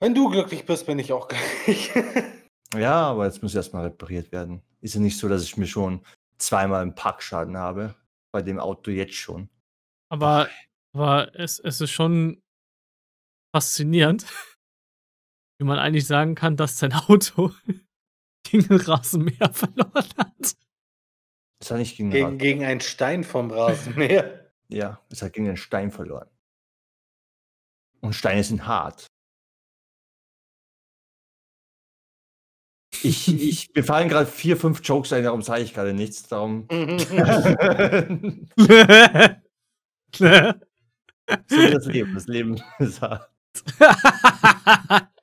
Wenn du glücklich bist, bin ich auch (laughs) glücklich. Ja, aber jetzt muss erstmal repariert werden. Ist ja nicht so, dass ich mir schon zweimal einen Parkschaden habe. Bei dem Auto jetzt schon. Aber, aber es, es ist schon faszinierend, (laughs) wie man eigentlich sagen kann, dass sein Auto (laughs) gegen den Rasenmäher verloren hat. Es hat nicht gegen, gegen, gegen einen Stein vom Rasenmäher. Ja, es hat gegen den Stein verloren. Und Steine sind hart. (laughs) Ich, ich, mir fallen gerade vier, fünf Jokes ein, darum sage ich gerade nichts. Darum. (laughs) (laughs) so wie das Leben. Das Leben ist hart.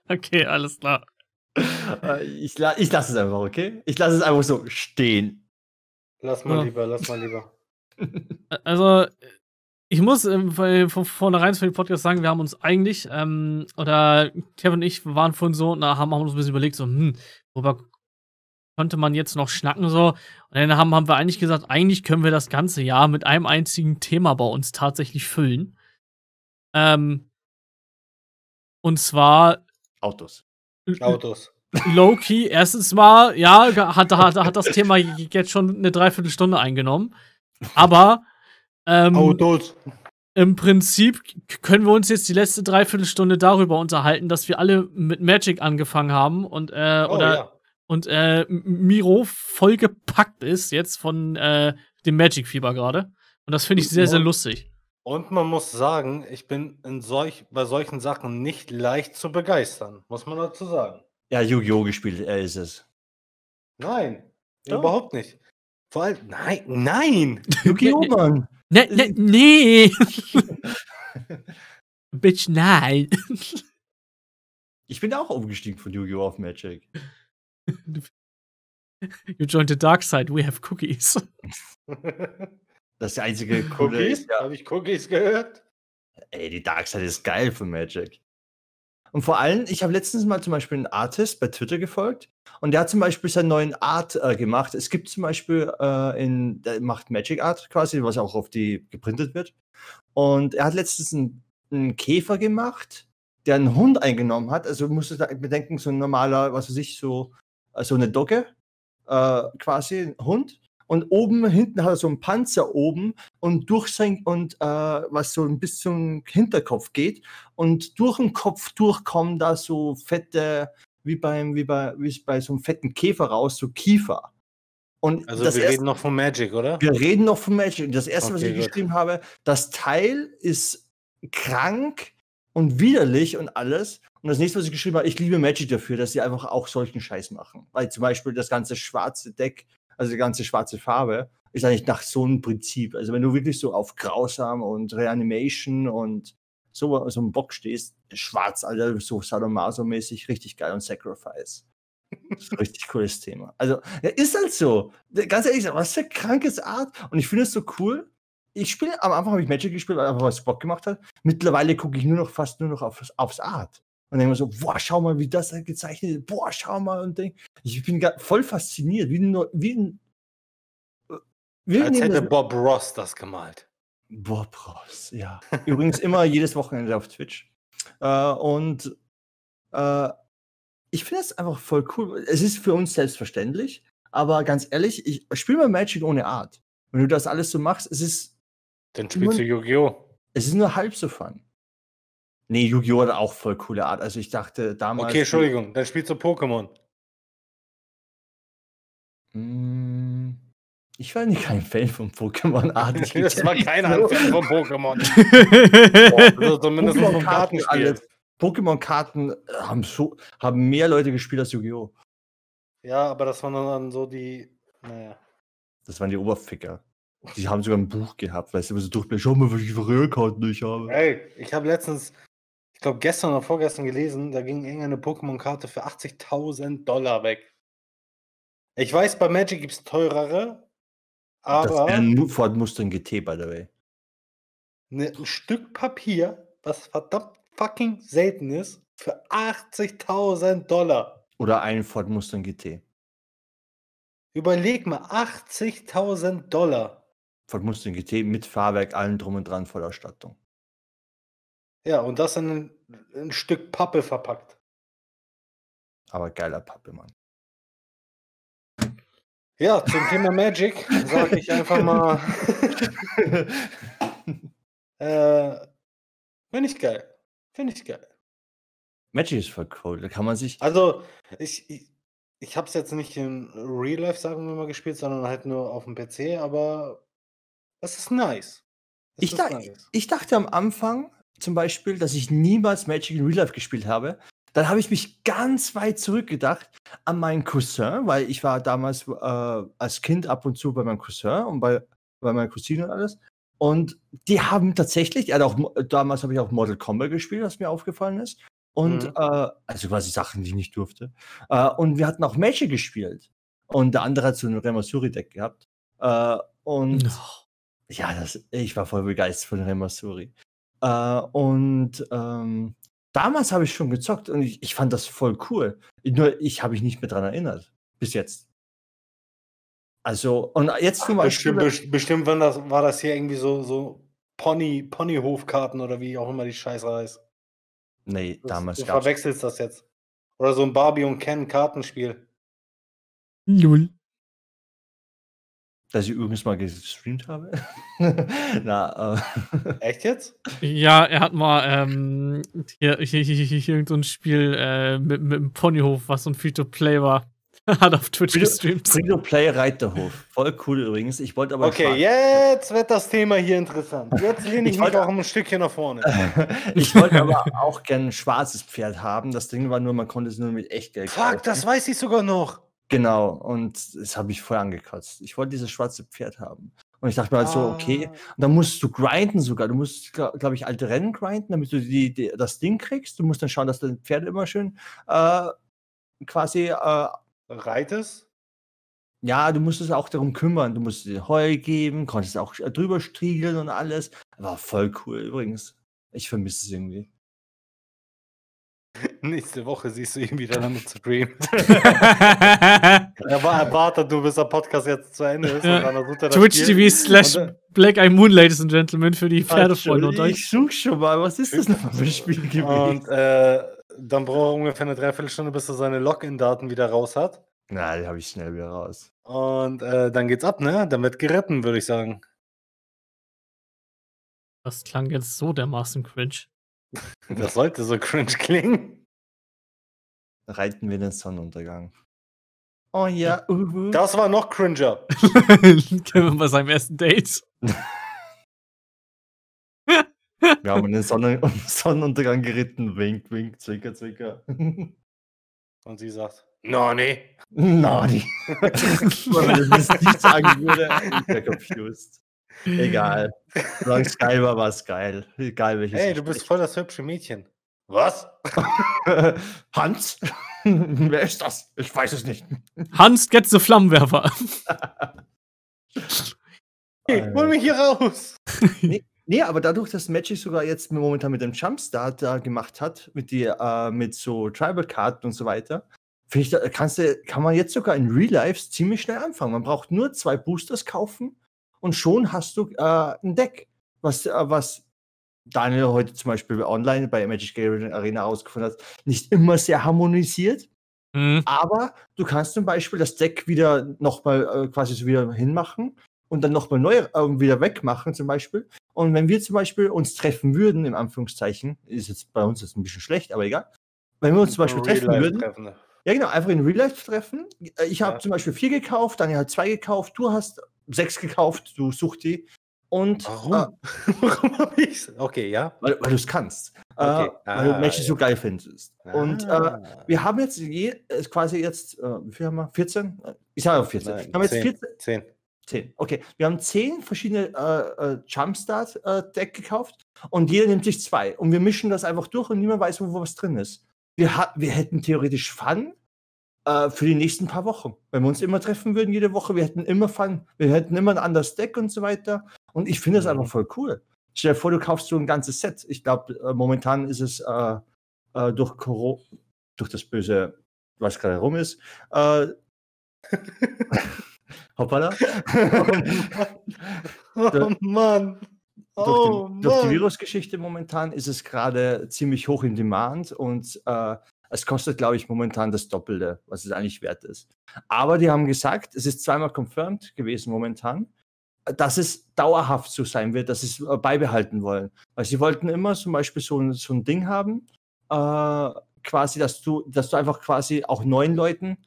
okay, alles klar. Äh, Ich, la ich lasse es einfach, okay? Ich lasse es einfach so stehen. lass mal Ja. lieber, lass mal lieber. Also, ich muss ähm, von, von vornherein für den Podcast sagen, wir haben uns eigentlich, ähm, oder Kevin und ich waren vorhin so, und da haben, haben uns ein bisschen überlegt, so, hm, worüber konnte man jetzt noch schnacken, so. Und dann haben, haben wir eigentlich gesagt, eigentlich können wir das ganze Jahr mit einem einzigen Thema bei uns tatsächlich füllen. Ähm, und zwar Autos. Autos. Low-Key, erstens mal, ja, hat, hat, hat das Thema jetzt schon eine Dreiviertelstunde eingenommen. Aber ähm, Autos. im Prinzip können wir uns jetzt die letzte Dreiviertelstunde darüber unterhalten, dass wir alle mit Magic angefangen haben und, äh, Oh, oder, ja. und äh, Miro vollgepackt ist jetzt von äh, dem Magic-Fieber gerade. Und das finde ich sehr, sehr lustig. Und man muss sagen, ich bin in solch, bei solchen Sachen nicht leicht zu begeistern, muss man dazu sagen. Ja, Yu-Gi-Oh! gespielt, er ist es. Nein, Doch. überhaupt nicht. Vor allem, nein, nein! (laughs) Yu-Gi-Oh! Mann! Ne, ne, nee! (laughs) Bitch, nein! Ich bin auch umgestiegen von Yu-Gi-Oh! auf Magic. You joined the dark side, we have cookies. (laughs) Das ist die einzige coole Cookies? ja, Habe ich Cookies gehört? ey, die Dark Side ist geil für Magic. Und vor allem, ich habe letztens mal zum Beispiel einen Artist bei Twitter gefolgt und der hat zum Beispiel seinen neuen Art äh, gemacht. Es gibt zum Beispiel äh, in, der macht Magic Art quasi, was auch auf die geprintet wird. Und er hat letztens einen, einen Käfer gemacht, der einen Hund eingenommen hat. Also musst du da bedenken, so ein normaler, was weiß ich, so, äh, so eine Dogge, äh, quasi ein Hund. Und oben, hinten hat er so einen Panzer oben und durch sein, und äh, was so ein bisschen Hinterkopf geht. Und durch den Kopf durchkommen da so fette, wie beim, wie bei, wie bei so einem fetten Käfer raus, so Kiefer. Und Also wir erste, reden noch von Magic, oder? wir reden noch von Magic. Das erste, was Okay, ich gut. geschrieben habe, das Teil ist krank und widerlich und alles. Und das nächste, was ich geschrieben habe, ich liebe Magic dafür, dass sie einfach auch solchen Scheiß machen. Weil zum Beispiel das ganze schwarze Deck, also die ganze schwarze Farbe, ist eigentlich nach so einem Prinzip. Also wenn du wirklich so auf Grausam und Reanimation und so, so einem Bock stehst, schwarz, Alter, so Sadomaso-mäßig, richtig geil und Sacrifice. Richtig cooles Thema. Also, ja, ist halt so. Ganz ehrlich, was für krankes Art. Und ich finde es so cool. Ich spiele, am Anfang habe ich Magic gespielt, weil einfach was Bock gemacht hat. Mittlerweile gucke ich nur noch fast nur noch aufs, aufs Art. Und denke mir so, boah, schau mal, wie das da gezeichnet ist. Boah, schau mal. Und denk, ich bin voll fasziniert. Wie, ein- wie ein. Wir Als nehmen hätte das- Bob Ross das gemalt. Boah, Bros, ja. (laughs) Übrigens immer jedes Wochenende auf Twitch. Äh, und äh, ich finde es einfach voll cool. Es ist für uns selbstverständlich, aber ganz ehrlich, ich spiele mal Magic ohne Art. Wenn du das alles so machst, es ist, Dann spielst du Yu-Gi-Oh! es ist nur halb so fun. Nee, Yu-Gi-Oh! hat auch voll coole Art. Also ich dachte damals. Okay, Entschuldigung, dann spielst du Pokémon. Mm, Ich war nicht kein Fan von Pokémon-Art. (laughs) Ich Das war geb keiner zu. ein Fan (laughs) von Pokémon. Also (laughs) zumindest vom Pokémon-Karten Kartenspiel. Pokémon-Karten äh, haben, so, haben mehr Leute gespielt als Yu-Gi-Oh! Ja, aber das waren dann so die. Naja. Das waren die Oberficker. Die haben sogar ein Buch gehabt, weißt du, wo sie durchblättern, schau mal, welche Röhrkarten ich habe. Ey, ich habe letztens, ich glaube gestern oder vorgestern gelesen, da ging irgendeine Pokémon-Karte für 80.000 Dollar weg. Ich weiß, bei Magic gibt es teurere, das aber wäre ein Ford Mustang GT, by the way. ne, ein Stück Papier, was verdammt fucking selten ist, für 80.000 Dollar. Oder ein Ford Mustang GT. Überleg mal, 80.000 Dollar. Ford Mustang GT mit Fahrwerk, allem drum und dran, Vollausstattung. Ja, und das in ein, Stück Pappe verpackt. Aber geiler Pappe, Mann. Ja, zum Thema Magic sage ich einfach mal, (laughs) äh, finde ich geil. Finde ich geil. Magic ist voll cool. Da kann man sich. Also, ich, ich, ich habe es jetzt nicht in Real Life, sagen wir mal, gespielt, sondern halt nur auf dem PC, aber es ist nice. Es Ich, ist dach, nice. ich dachte am Anfang zum Beispiel, dass ich niemals Magic in Real Life gespielt habe. Dann habe ich mich ganz weit zurückgedacht an meinen Cousin, weil ich war damals äh, als Kind ab und zu bei meinem Cousin und bei, bei meiner Cousine und alles. Und die haben tatsächlich, er hat auch, damals habe ich auch Mortal Kombat gespielt, was mir aufgefallen ist. Und Mhm. äh, also quasi Sachen, die ich nicht durfte. Äh, und wir hatten auch Magic gespielt. Und der andere hat so ein Remasuri-Deck gehabt. Äh, und ja, das, ich war voll begeistert von Remasuri. Äh, und ähm, damals habe ich schon gezockt und ich, ich fand das voll cool. Nur ich habe mich nicht mehr dran erinnert. Bis jetzt. Also, und jetzt zum Beispiel. Bestimmt, best- bestimmt war das, war das hier irgendwie so, so Pony, Ponyhofkarten oder wie auch immer die Scheiße heißt. Nee, Das, damals du verwechselst das jetzt. Oder so ein Barbie und Ken Kartenspiel. Lul. Dass ich übrigens mal gestreamt habe. (laughs) Na, äh, Echt jetzt? Ja, er hat mal ähm, hier, hier, hier, hier, irgend so ein Spiel äh, mit, mit dem Ponyhof, was so ein Free-to-Play war. (laughs) hat auf Twitch Free- gestreamt. Free-to-Play Reiterhof. Voll cool übrigens. Ich wollte aber. Okay, fragen- jetzt wird das Thema hier interessant. Jetzt lehne ich, Ich mich auch ein Stückchen nach vorne. (laughs) ich wollte aber auch gerne ein schwarzes Pferd haben. Das Ding war nur, man konnte es nur mit Echtgeld Fuck, das weiß ich sogar noch. Genau, und das habe ich voll angekotzt. Ich wollte dieses schwarze Pferd haben. Und ich dachte mir halt so, okay, Ah, und dann musst du grinden sogar. Du musst, glaube glaub ich, alte Rennen grinden, damit du die, die, das Ding kriegst. Du musst dann schauen, dass dein Pferd immer schön äh, quasi, äh, Reitest? ja, du musst es auch darum kümmern. Du musst dir Heu geben, konntest auch äh, drüber striegeln und alles. War voll cool übrigens. Ich vermisse es irgendwie. (laughs) Nächste Woche siehst du ihn wieder damit streamen. (laughs) Er war erwartet, du bis der Podcast jetzt zu Ende ist. Ja. Twitch. TV slash Black Eye Moon, Ladies and Gentlemen, für die Pferdefreunde unter euch. Ich such schon mal, was ist das noch für ein Spiel gewesen? Und äh, dann braucht er ungefähr eine Dreiviertelstunde, bis er seine Login-Daten wieder raus hat. Na, die habe ich schnell wieder raus. Und äh, dann geht's ab, ne? Dann wird geritten, würde ich sagen. Das klang jetzt so dermaßen cringe. Das sollte so cringe klingen. reiten wir den Sonnenuntergang. Oh ja, uh, Das war noch cringer. (laughs) Kennen wir bei seinem ersten Date. (laughs) wir haben den Sonnen Sonnenuntergang geritten. Wink, wink, zwinker, zwinker. (laughs) Und sie sagt, no, nee. Nani. Wenn ich das nicht sagen würde, ich wäre confused. Egal. Solange es geil war, war es geil. Egal welches. Hey, du bist voll das hübsche Mädchen. Was? (laughs) Hans? (laughs) Wer ist das? Ich weiß es nicht. Hans, get the Flammenwerfer. Hey, hol mich hier raus. Nee, aber dadurch, dass Magic sogar jetzt momentan mit dem Jumpstart da gemacht hat, mit, die, äh, mit so Tribal-Karten und so weiter, finde ich, da kannst du, kann man jetzt sogar in Real Life ziemlich schnell anfangen. Man braucht nur zwei Boosters kaufen und schon hast du äh, ein Deck, was, äh, was Daniel heute zum Beispiel online bei Magic Gathering Arena herausgefunden hat, nicht immer sehr harmonisiert. Hm. Aber du kannst zum Beispiel das Deck wieder nochmal äh, quasi so wieder hinmachen und dann nochmal neu äh, wieder wegmachen zum Beispiel. Und wenn wir zum Beispiel uns treffen würden, im Anführungszeichen, ist jetzt bei uns jetzt ein bisschen schlecht, aber egal. Wenn wir uns zum Beispiel treffen würden, Treffen. ja genau, einfach in Real Life treffen. Äh, Ich habe Ja. zum Beispiel vier gekauft, Daniel hat zwei gekauft, du hast sechs gekauft, du suchst die. Und äh, Warum? (laughs) Warum hab ich's? Okay, ja. weil, weil du es kannst. Okay. Äh, weil du Ah, Magic so ja. geil findest. Und äh, Ah. wir haben jetzt je, äh, quasi jetzt, äh, wie viel haben wir? 14? Äh, Ich sage auch 14. Nein, wir haben jetzt 10. 14, 10. 10. Okay, wir haben 10 verschiedene äh, äh, Jumpstart-Deck gekauft und jeder nimmt sich zwei. Und wir mischen das einfach durch und niemand weiß, wo, wo was drin ist. Wir, wir hätten theoretisch Fun äh, für die nächsten paar Wochen. Wenn wir uns immer treffen würden, jede Woche, wir hätten immer Fun. Wir hätten immer ein anderes Deck und so weiter. Und ich finde das Mhm. einfach voll cool. Stell dir vor, du kaufst so ein ganzes Set. Ich glaube, äh, momentan ist es äh, äh, durch, Coro durch das böse, was gerade rum ist, äh, (laughs) hoppala. (laughs) Oh Mann. durch, Oh den, durch die. Virusgeschichte momentan ist es gerade ziemlich hoch in Demand und äh, es kostet, glaube ich, momentan das Doppelte, was es eigentlich wert ist. Aber die haben gesagt, es ist zweimal confirmed gewesen momentan, dass es dauerhaft so sein wird, dass sie es äh, beibehalten wollen. Weil sie wollten immer zum Beispiel so ein, so ein Ding haben, äh, quasi, dass du, dass du einfach quasi auch neuen Leuten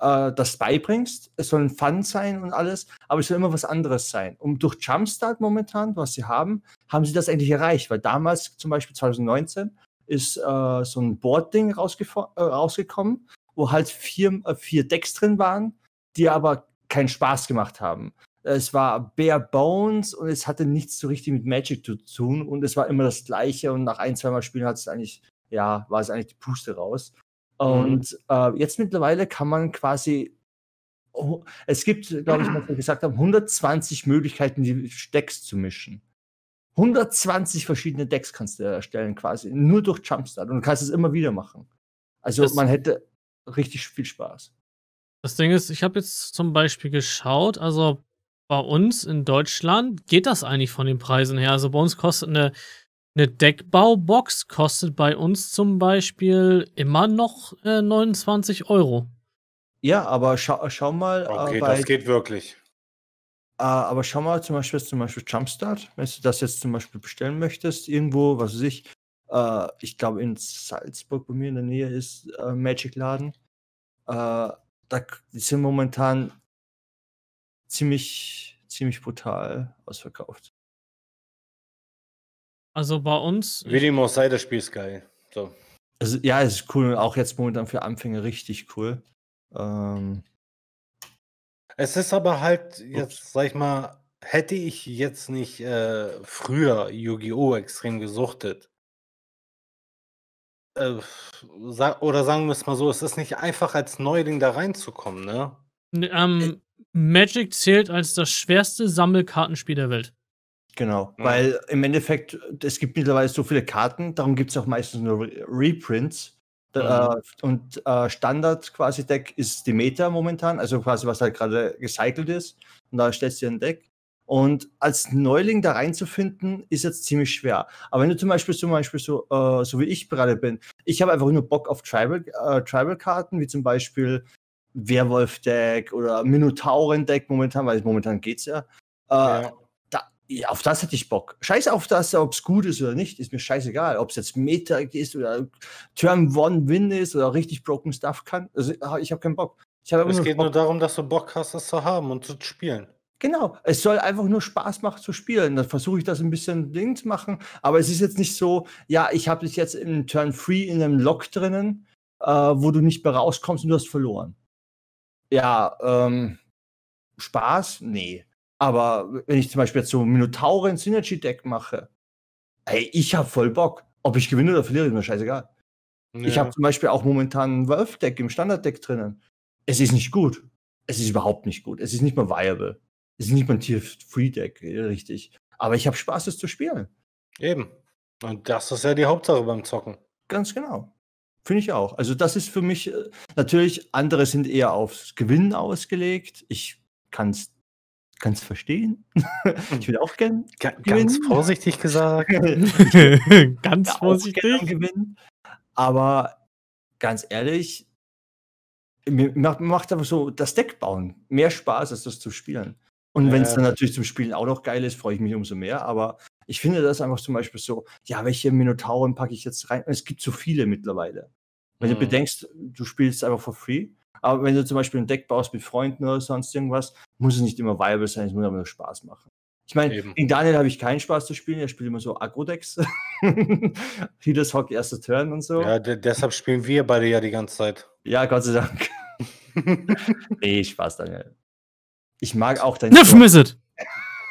äh, das beibringst. Es soll ein Fun sein und alles, aber es soll immer was anderes sein. Und durch Jumpstart momentan, was sie haben, haben sie das eigentlich erreicht, weil damals, zum Beispiel 2019, ist äh, so ein Board-Ding äh, rausgekommen, wo halt vier, äh, vier Decks drin waren, die aber keinen Spaß gemacht haben. Es war bare bones und es hatte nichts so richtig mit Magic zu tun und es war immer das Gleiche und nach ein, zweimal Spielen hat es eigentlich, ja, war es eigentlich die Puste raus. Und äh, jetzt mittlerweile kann man quasi, oh, es gibt, glaube ich, (clears throat) was wir gesagt haben, 120 Möglichkeiten, die Decks zu mischen. 120 verschiedene Decks kannst du erstellen, quasi, nur durch Jumpstart. Und du kannst es immer wieder machen. Also Das- man hätte richtig viel Spaß. Das Ding ist, ich habe jetzt zum Beispiel geschaut, also bei uns in Deutschland geht das eigentlich von den Preisen her. Also bei uns kostet eine, eine Deckbaubox kostet bei uns zum Beispiel immer noch äh, 29 Euro. Ja, aber schau, schau mal Okay, äh, bei, das geht wirklich. Äh, aber schau mal zum Beispiel, zum Beispiel Jumpstart, wenn du das jetzt zum Beispiel bestellen möchtest, irgendwo, was weiß ich, äh, ich glaube in Salzburg bei mir in der Nähe ist äh, Magic Laden. Äh, da die sind momentan ziemlich, ziemlich brutal ausverkauft. Also bei uns, Wie dem auch sei, das Spiel ist geil. So. Also, ja, es ist cool auch jetzt momentan für Anfänger richtig cool. Ähm, Es ist aber halt, jetzt sag ich mal, hätte ich jetzt nicht äh, früher Yu-Gi-Oh! extrem gesuchtet. Äh, sa oder sagen wir es mal so, es ist nicht einfach als Neuling da reinzukommen, ne? ähm, Magic zählt als das schwerste Sammelkartenspiel der Welt. Genau, weil im Endeffekt, es gibt mittlerweile so viele Karten, darum gibt es auch meistens nur Re Reprints. Da, äh, und äh, Standard quasi Deck ist die Meta momentan, also quasi was halt gerade gecycelt ist. Und da stellst du dir ein Deck. Und als Neuling da reinzufinden, ist jetzt ziemlich schwer. Aber wenn du zum Beispiel zum Beispiel so, äh, so wie ich gerade bin, ich habe einfach nur Bock auf Tribal, äh, Tribal-Karten, wie zum Beispiel Werwolf-Deck oder Minotauren-Deck momentan, weil momentan geht's ja. Äh, Ja. Ja, auf das hätte ich Bock. Scheiß auf das, ob es gut ist oder nicht, ist mir scheißegal. Ob es jetzt Meta ist oder Turn One Win ist oder richtig Broken Stuff kann. Also ich habe keinen Bock. Ich habe Es geht Bock. nur darum, dass du Bock hast, das zu haben und zu spielen. Genau, es soll einfach nur Spaß machen zu spielen. Dann versuche ich das ein bisschen Ding zu machen. Aber es ist jetzt nicht so, ja, ich habe dich jetzt in Turn 3 in einem Lock drinnen, äh, wo du nicht mehr rauskommst und du hast verloren. Ja, ähm, Spaß? Nee. Aber wenn ich zum Beispiel jetzt so ein Minotauren Synergy Deck mache, ey, ich habe voll Bock. Ob ich gewinne oder verliere, ist mir scheißegal. Ich Ja. habe zum Beispiel auch momentan ein Wolf-Deck im Standard-Deck drinnen. Es ist nicht gut. Es ist überhaupt nicht gut. Es ist nicht mal viable. Es ist nicht mal ein Tier-Free-Deck, äh, richtig. Aber ich habe Spaß, es zu spielen. Eben. Und das ist ja die Hauptsache beim Zocken. Ganz genau. Finde ich auch. Also, das ist für mich äh, natürlich, andere sind eher aufs Gewinnen ausgelegt. Ich kann es ganz verstehen. ich will auch gern Gewinnen? ganz vorsichtig gesagt. (laughs) Ganz vorsichtig. gewinnen. Aber ganz ehrlich, mir macht, macht aber so das Deck bauen mehr Spaß, als das zu spielen. Und wenn es dann natürlich zum Spielen auch noch geil ist, freue ich mich umso mehr. Aber ich finde das einfach zum Beispiel so, ja, welche Minotauren packe ich jetzt rein? Es gibt so viele mittlerweile. Wenn du Mhm. bedenkst, du spielst einfach for free. Aber wenn du zum Beispiel ein Deck baust mit Freunden oder sonst irgendwas, muss es nicht immer viable sein, es muss aber nur Spaß machen. Ich meine, gegen Daniel habe ich keinen Spaß zu spielen, er spielt immer so Agro-Decks. (laughs) Healers Hock, erster Turn und so. Ja, de deshalb spielen wir beide ja die ganze Zeit. Ja, Gott sei Dank. (laughs) nee, Spaß, Daniel. Ich mag auch dein Niff miss it!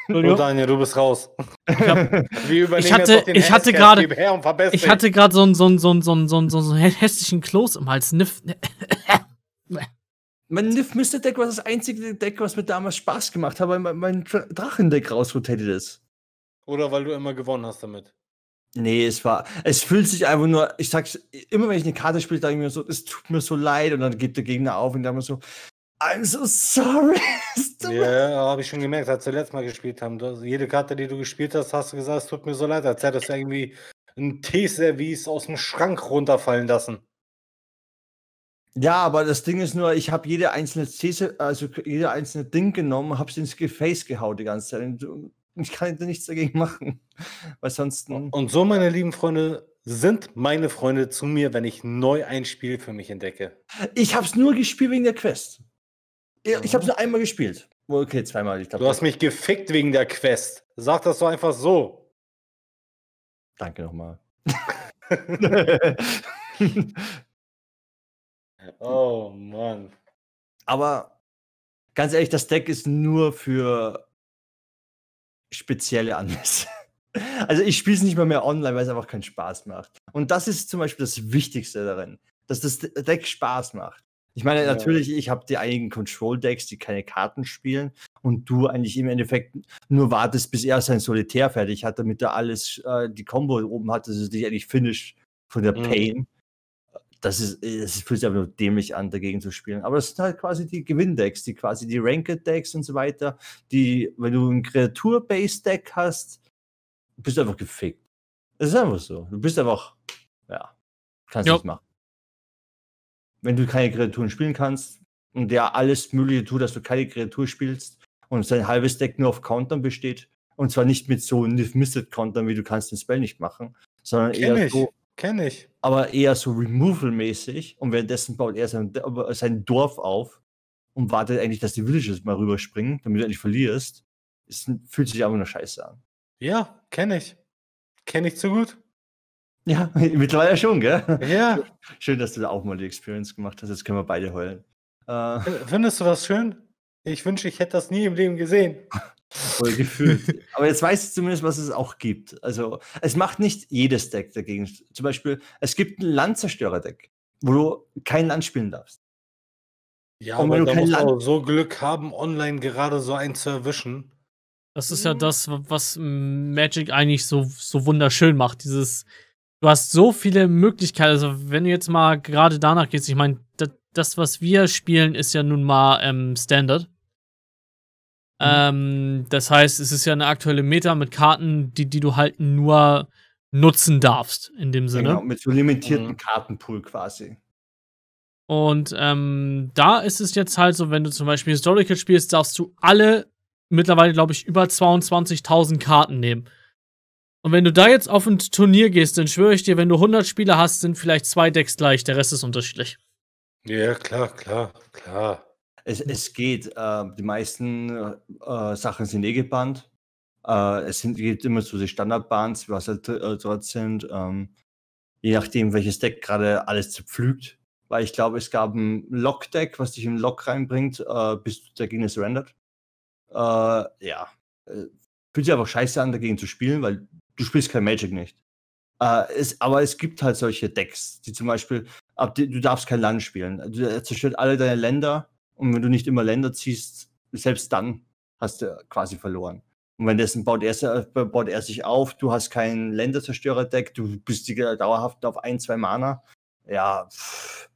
Oh. Daniel, du bist raus. Ich, hab, (laughs) Wir übernehmen hatte- jetzt auch den ich hatte gerade- ich hatte gerade so einen so einen- so einen- so einen- so einen- so einen hä- hässlichen Kloß im Hals. Niff. Mein Niff Mr. Deck war das einzige Deck, was mir damals Spaß gemacht hat, weil mein, mein Dra- Drachendeck rausrotated ist. Oder weil du immer gewonnen hast damit? Nee, es war, es fühlt sich einfach nur, ich sag's, immer wenn ich eine Karte spiele, denke ich mir so, es tut mir so leid und dann gibt der Gegner auf und dann so, I'm so sorry. (laughs) Ja, habe ich schon gemerkt, als wir letztes Mal gespielt haben. Du, jede Karte, die du gespielt hast, hast du gesagt, es tut mir so leid, als hättest du irgendwie ein Teeservice aus dem Schrank runterfallen lassen. Ja, aber das Ding ist nur, ich habe jede einzelne These, also jede einzelne Ding genommen, habe ins Face gehauen die ganze Zeit. Und ich kann nichts dagegen machen. (laughs) Weil sonst. Und so, meine lieben Freunde, sind meine Freunde zu mir, wenn ich neu ein Spiel für mich entdecke. Ich habe es nur gespielt wegen der Quest. Ich, ich habe es Mhm. nur einmal gespielt. Okay, zweimal. Ich glaub, Du hast mich gefickt wegen der Quest. Sag das doch einfach so. Danke nochmal. (laughs) (laughs) Oh Mann. Aber ganz ehrlich, das Deck ist nur für spezielle Anlässe. (laughs) Also ich spiele es nicht mal mehr online, weil es einfach keinen Spaß macht. Und das ist zum Beispiel das Wichtigste darin, dass das De- Deck Spaß macht. Ich meine, Ja. natürlich, ich habe die einigen Control-Decks, die keine Karten spielen und du eigentlich im Endeffekt nur wartest, bis er sein Solitär fertig hat, damit er alles, äh, die Combo oben hat, dass es dich eigentlich finish von der Mhm. Das ist, es fühlt sich aber nur dämlich an, dagegen zu spielen. Aber das sind halt quasi die Gewinndecks, die quasi die Ranked-Decks und so weiter, die, wenn du ein Kreatur-Based-Deck hast, bist du einfach gefickt. Das ist einfach so. Du bist einfach, ja, kannst Jo. nichts machen. Wenn du keine Kreaturen spielen kannst und der alles Mögliche tut, dass du keine Kreatur spielst und sein halbes Deck nur auf Countern besteht, und zwar nicht mit so Misted-Countern, wie du kannst den Spell nicht machen, sondern Kenn eher ich. so, Kenn ich. aber eher so Removal-mäßig und währenddessen baut er sein, sein Dorf auf und wartet eigentlich, dass die Villagers mal rüberspringen, damit du endlich verlierst. Es fühlt sich einfach nur scheiße an. Ja, kenn ich. Kenn ich zu gut. Ja, (laughs) mittlerweile schon, gell? Ja. (laughs) Schön, dass du da auch mal die Experience gemacht hast. Jetzt können wir beide heulen. Äh, Findest du das schön? Ich wünsche, ich hätte das nie im Leben gesehen. (laughs) voll gefühlt. (laughs) Aber jetzt weißt du zumindest, was es auch gibt. Also, es macht nicht jedes Deck dagegen. Zum Beispiel, es gibt ein Landzerstörer-Deck, wo du kein Land spielen darfst. Ja, Und aber wenn du da musst du Land- auch so Glück haben, online gerade so einen zu erwischen. Das ist ja das, was Magic eigentlich so, so wunderschön macht. Dieses, du hast so viele Möglichkeiten. Also, wenn du jetzt mal gerade danach gehst, ich meine, das, das, was wir spielen, ist ja nun mal ähm, Standard. Ähm, das heißt, es ist ja eine aktuelle Meta mit Karten, die, die du halt nur nutzen darfst, in dem Sinne. Genau, mit so limitierten Mhm. Kartenpool quasi. Und ähm, da ist es jetzt halt so, wenn du zum Beispiel Historical spielst, darfst du alle mittlerweile, glaube ich, über 22.000 Karten nehmen. Und wenn du da jetzt auf ein Turnier gehst, dann schwöre ich dir, wenn du 100 Spieler hast, sind vielleicht zwei Decks gleich, der Rest ist unterschiedlich. Ja, klar, klar, klar. Es, es geht. Äh, die meisten äh, Sachen sind eh gebannt. Äh, es sind, geht immer so die Standardbans, was halt äh, dort sind. Ähm, je nachdem, welches Deck gerade alles zerpflügt. Weil ich glaube, es gab ein Lock-Deck, was dich in Lock reinbringt, äh, bis der Gegner surrendert. Ja. Fühlt sich einfach scheiße an, dagegen zu spielen, weil du spielst kein Magic nicht. Äh, es, aber es gibt halt solche Decks, die zum Beispiel, ab, die, du darfst kein Land spielen. Du er zerstört alle deine Länder und wenn du nicht immer Länder ziehst, selbst dann hast du quasi verloren. Und währenddessen baut er, baut er sich auf, du hast kein Länderzerstörer-Deck, du bist dauerhaft auf ein, zwei Mana. Ja, pff,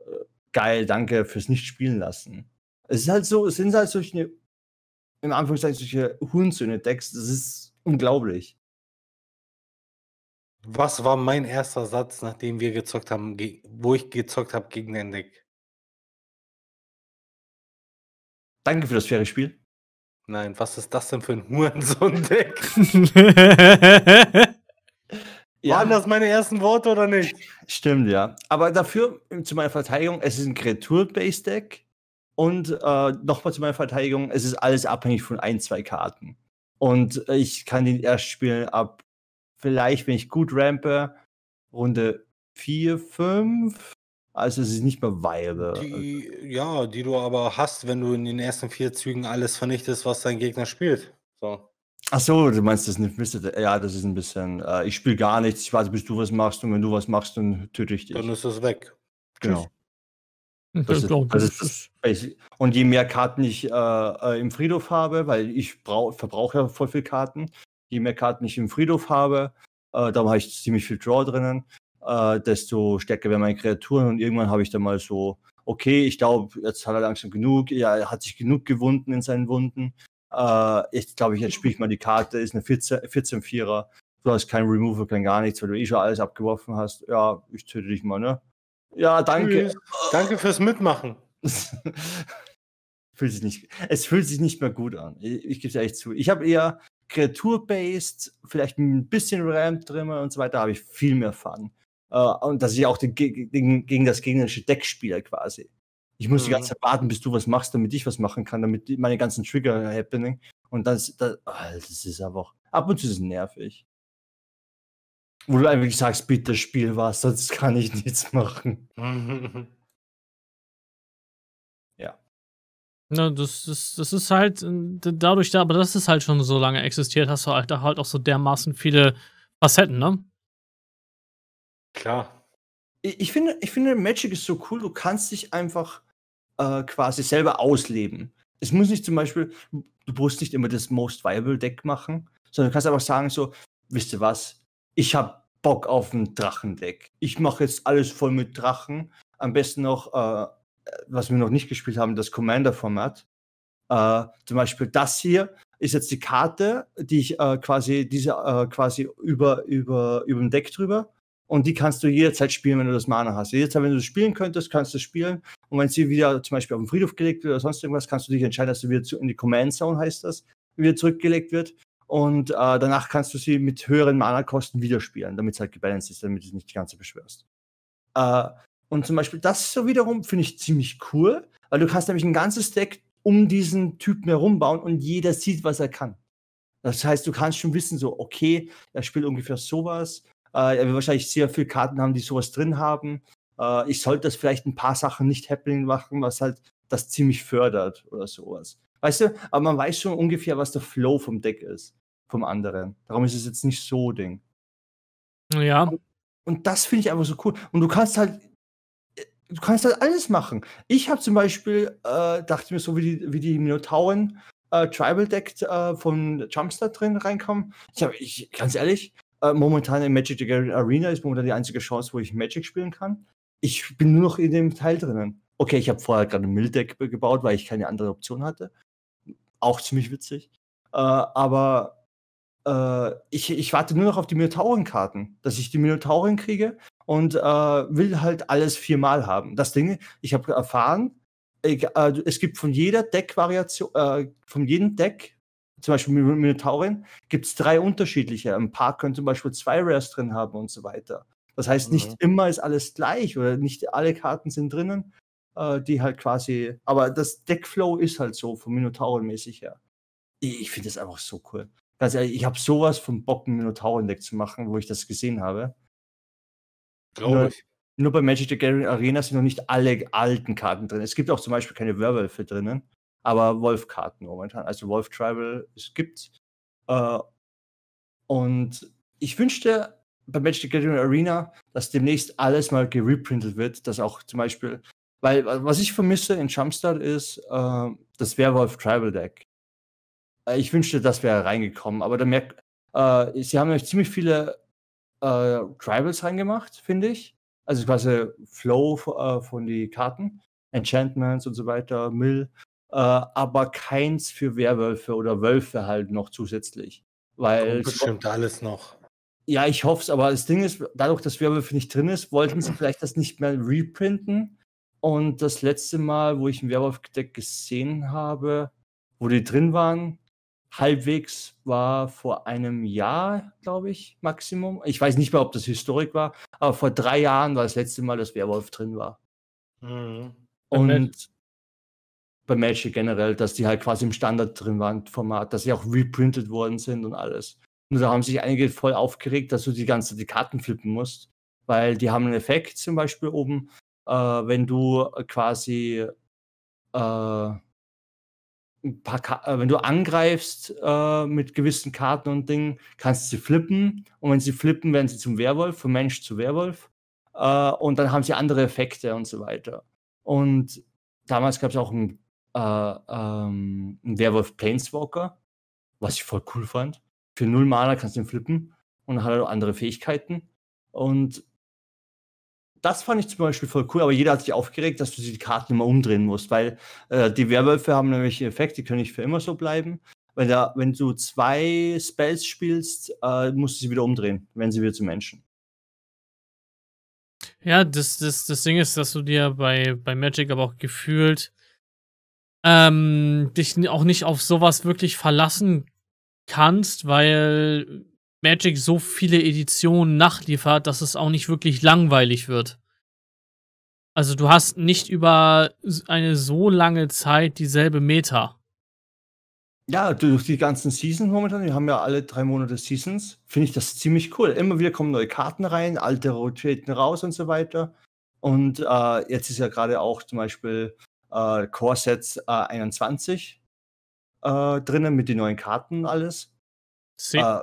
äh, geil, danke fürs Nicht-Spielen lassen. Es ist halt so, es sind halt solche, im Anführungszeichen, solche Hurensöhne-Decks, das ist unglaublich. Was war mein erster Satz, nachdem wir gezockt haben, wo ich gezockt habe gegen den Deck? Danke für das faire Spiel. Nein, was ist das denn für ein Hurensohn-Deck? (laughs) Waren das meine ersten Worte oder nicht? Stimmt, ja. Aber dafür, zu meiner Verteidigung, es ist ein Kreatur-Based-Deck. Und äh, nochmal zu meiner Verteidigung, es ist alles abhängig von ein, zwei Karten. Und äh, ich kann den erst spielen ab, vielleicht, wenn ich gut rampe, Runde 4, 5. Also es ist nicht mehr viable. Die, ja, die du aber hast, wenn du in den ersten vier Zügen alles vernichtest, was dein Gegner spielt. So. Ach so, du meinst das nicht? Ja, das ist ein bisschen, äh, ich spiele gar nichts, ich warte, bis du was machst und wenn du was machst, dann töte ich dich. Dann ist es weg. genau. Das Das ist- das das ist ist- Basic. Und je mehr Karten ich äh, äh, im Friedhof habe, weil ich brau- verbrauche ja voll viel Karten, je mehr Karten ich im Friedhof habe, äh, da habe ich ziemlich viel Draw drinnen, äh, desto stärker werden meine Kreaturen und irgendwann habe ich dann mal so, okay, ich glaube, jetzt hat er langsam genug, ja, er hat sich genug gewunden in seinen Wunden. Äh, ich glaube, jetzt spiele ich mal die Karte, ist eine 14-4er. du hast kein Removal, kein gar nichts, weil du eh schon alles abgeworfen hast. Ja, ich töte dich mal, ne? Ja, danke. Tschüss. Danke fürs Mitmachen. (laughs) fühlt sich nicht, es fühlt sich nicht mehr gut an. Ich, ich gebe es ehrlich zu. Ich habe eher Kreatur-based, vielleicht ein bisschen Ramp drin und so weiter, habe ich viel mehr Fun. Uh, und dass ich auch den, den, gegen das gegnerische Deck spiele quasi. Ich muss mhm. die ganze Zeit warten, bis du was machst, damit ich was machen kann, damit meine ganzen Trigger happening. Und das, das, oh, das ist einfach, ab und zu ist es nervig. Wo du einfach sagst, bitte spiel was, sonst kann ich (laughs) nichts machen. (laughs) ja. Na, das, das, das ist halt äh, dadurch, aber das ist halt schon so lange existiert, hast du halt, halt auch so dermaßen viele Facetten, ne? Klar. Ich, ich, finde, ich finde, Magic ist so cool, du kannst dich einfach äh, quasi selber ausleben. Es muss nicht zum Beispiel, du musst nicht immer das Most Viable Deck machen, sondern du kannst einfach sagen, so, wisst ihr was, ich habe Bock auf ein Drachendeck. Ich mache jetzt alles voll mit Drachen. Am besten noch, äh, was wir noch nicht gespielt haben, das Commander-Format. Äh, zum Beispiel das hier ist jetzt die Karte, die ich äh, quasi, diese äh, quasi über, über, über dem Deck drüber. Und die kannst du jederzeit spielen, wenn du das Mana hast. Jederzeit, wenn du das spielen könntest, kannst du spielen. Und wenn sie wieder zum Beispiel auf den Friedhof gelegt wird oder sonst irgendwas, kannst du dich entscheiden, dass sie wieder zu, in die Command Zone heißt das, wieder zurückgelegt wird. Und äh, danach kannst du sie mit höheren Mana-Kosten wieder spielen, damit es halt gebalanced ist, damit du nicht die ganze beschwörst. Äh, und zum Beispiel das so wiederum finde ich ziemlich cool, weil du kannst nämlich ein ganzes Deck um diesen Typen herum bauen und jeder sieht, was er kann. Das heißt, du kannst schon wissen, so, okay, er spielt ungefähr sowas, äh, er wird wahrscheinlich sehr viele Karten haben, die sowas drin haben. Äh, ich sollte das vielleicht ein paar Sachen nicht happening machen, was halt das ziemlich fördert oder sowas. Weißt du, aber man weiß schon ungefähr, was der Flow vom Deck ist, vom anderen. Darum ist es jetzt nicht so Ding. Ja. Und, und das finde ich einfach so cool. Und du kannst halt, du kannst halt alles machen. Ich habe zum Beispiel, äh, dachte mir so, wie die, wie die Minotauren äh, Tribal Deck äh, von Jumpstart drin reinkommen. Ich habe, ich, ganz ehrlich, äh, momentan in Magic the Gathering Arena ist momentan die einzige Chance, wo ich Magic spielen kann. Ich bin nur noch in dem Teil drinnen. Okay, ich habe vorher gerade ein Mill-Deck gebaut, weil ich keine andere Option hatte. Auch ziemlich witzig. Äh, aber äh, ich, ich warte nur noch auf die Minotauren-Karten, dass ich die Minotauren kriege und äh, will halt alles viermal haben. Das Ding, ich habe erfahren, ich, äh, es gibt von jeder Deck-Variation, äh, von jedem Deck zum Beispiel mit Minotaurin, gibt es drei unterschiedliche. Ein paar können zum Beispiel zwei Rares drin haben und so weiter. Das heißt, nicht mhm. immer ist alles gleich oder nicht alle Karten sind drinnen, äh, die halt quasi. Aber das Deckflow ist halt so, vom Minotauren-mäßig her. Ich, ich finde das einfach so cool. Ganz ehrlich, ich habe sowas vom Bock, ein Minotauren-Deck zu machen, wo ich das gesehen habe. Glaube ich. Nur bei Magic the Gathering Arena sind noch nicht alle alten Karten drin. Es gibt auch zum Beispiel keine Werwölfe drinnen aber Wolf-Karten momentan. Also Wolf Tribal, es gibt. Äh, und ich wünschte bei Magic the Gathering Arena, dass demnächst alles mal gereprintet wird, dass auch zum Beispiel, weil was ich vermisse in Jumpstart ist äh, das Werwolf Tribal Deck. Äh, ich wünschte, das wäre reingekommen, aber da merkt, äh, sie haben nämlich ziemlich viele äh, Tribals reingemacht, finde ich. Also quasi Flow äh, von die Karten, Enchantments und so weiter, Mill aber keins für Werwölfe oder Wölfe halt noch zusätzlich. Weil Kommt bestimmt alles noch. Ja, ich hoffe es, aber das Ding ist, dadurch, dass Werwölfe nicht drin ist, wollten sie vielleicht das nicht mehr reprinten. Und das letzte Mal, wo ich ein Werwolf-Deck gesehen habe, wo die drin waren, halbwegs war vor einem Jahr, glaube ich, Maximum. Ich weiß nicht mehr, ob das Historik war, aber vor drei Jahren war das letzte Mal, dass Werwolf drin war. Mhm. Und bei Magic generell, dass die halt quasi im Standard drin waren, Format, dass sie auch reprintet worden sind und alles. Und da haben sich einige voll aufgeregt, dass du die ganze die Karten flippen musst, weil die haben einen Effekt zum Beispiel oben, äh, wenn du quasi äh, äh, wenn du angreifst äh, mit gewissen Karten und Dingen, kannst du sie flippen und wenn sie flippen, werden sie zum Werwolf, vom Mensch zu Werwolf äh, und dann haben sie andere Effekte und so weiter. Und damals gab es auch ein äh, ähm, ein Werwolf Planeswalker, was ich voll cool fand. für null Mana kannst du ihn flippen und dann hat er auch andere Fähigkeiten. Und das fand ich zum Beispiel voll cool, aber jeder hat sich aufgeregt, dass du die Karten immer umdrehen musst, weil äh, die Werwölfe haben nämlich einen Effekt, die können nicht für immer so bleiben. Wenn, da, wenn du zwei Spells spielst, äh, musst du sie wieder umdrehen, wenn sie wieder zu Menschen. Ja, das, das, das Ding ist, dass du dir bei, bei Magic aber auch gefühlt ähm, dich auch nicht auf sowas wirklich verlassen kannst, weil Magic so viele Editionen nachliefert, dass es auch nicht wirklich langweilig wird. Also du hast nicht über eine so lange Zeit dieselbe Meta. Ja, durch die ganzen Seasons momentan, wir haben ja alle drei Monate Seasons, finde ich das ziemlich cool. Immer wieder kommen neue Karten rein, alte rotieren raus und so weiter. Und äh, jetzt ist ja gerade auch zum Beispiel äh, Core Sets äh, 21 äh, drinnen mit den neuen Karten und alles. Äh,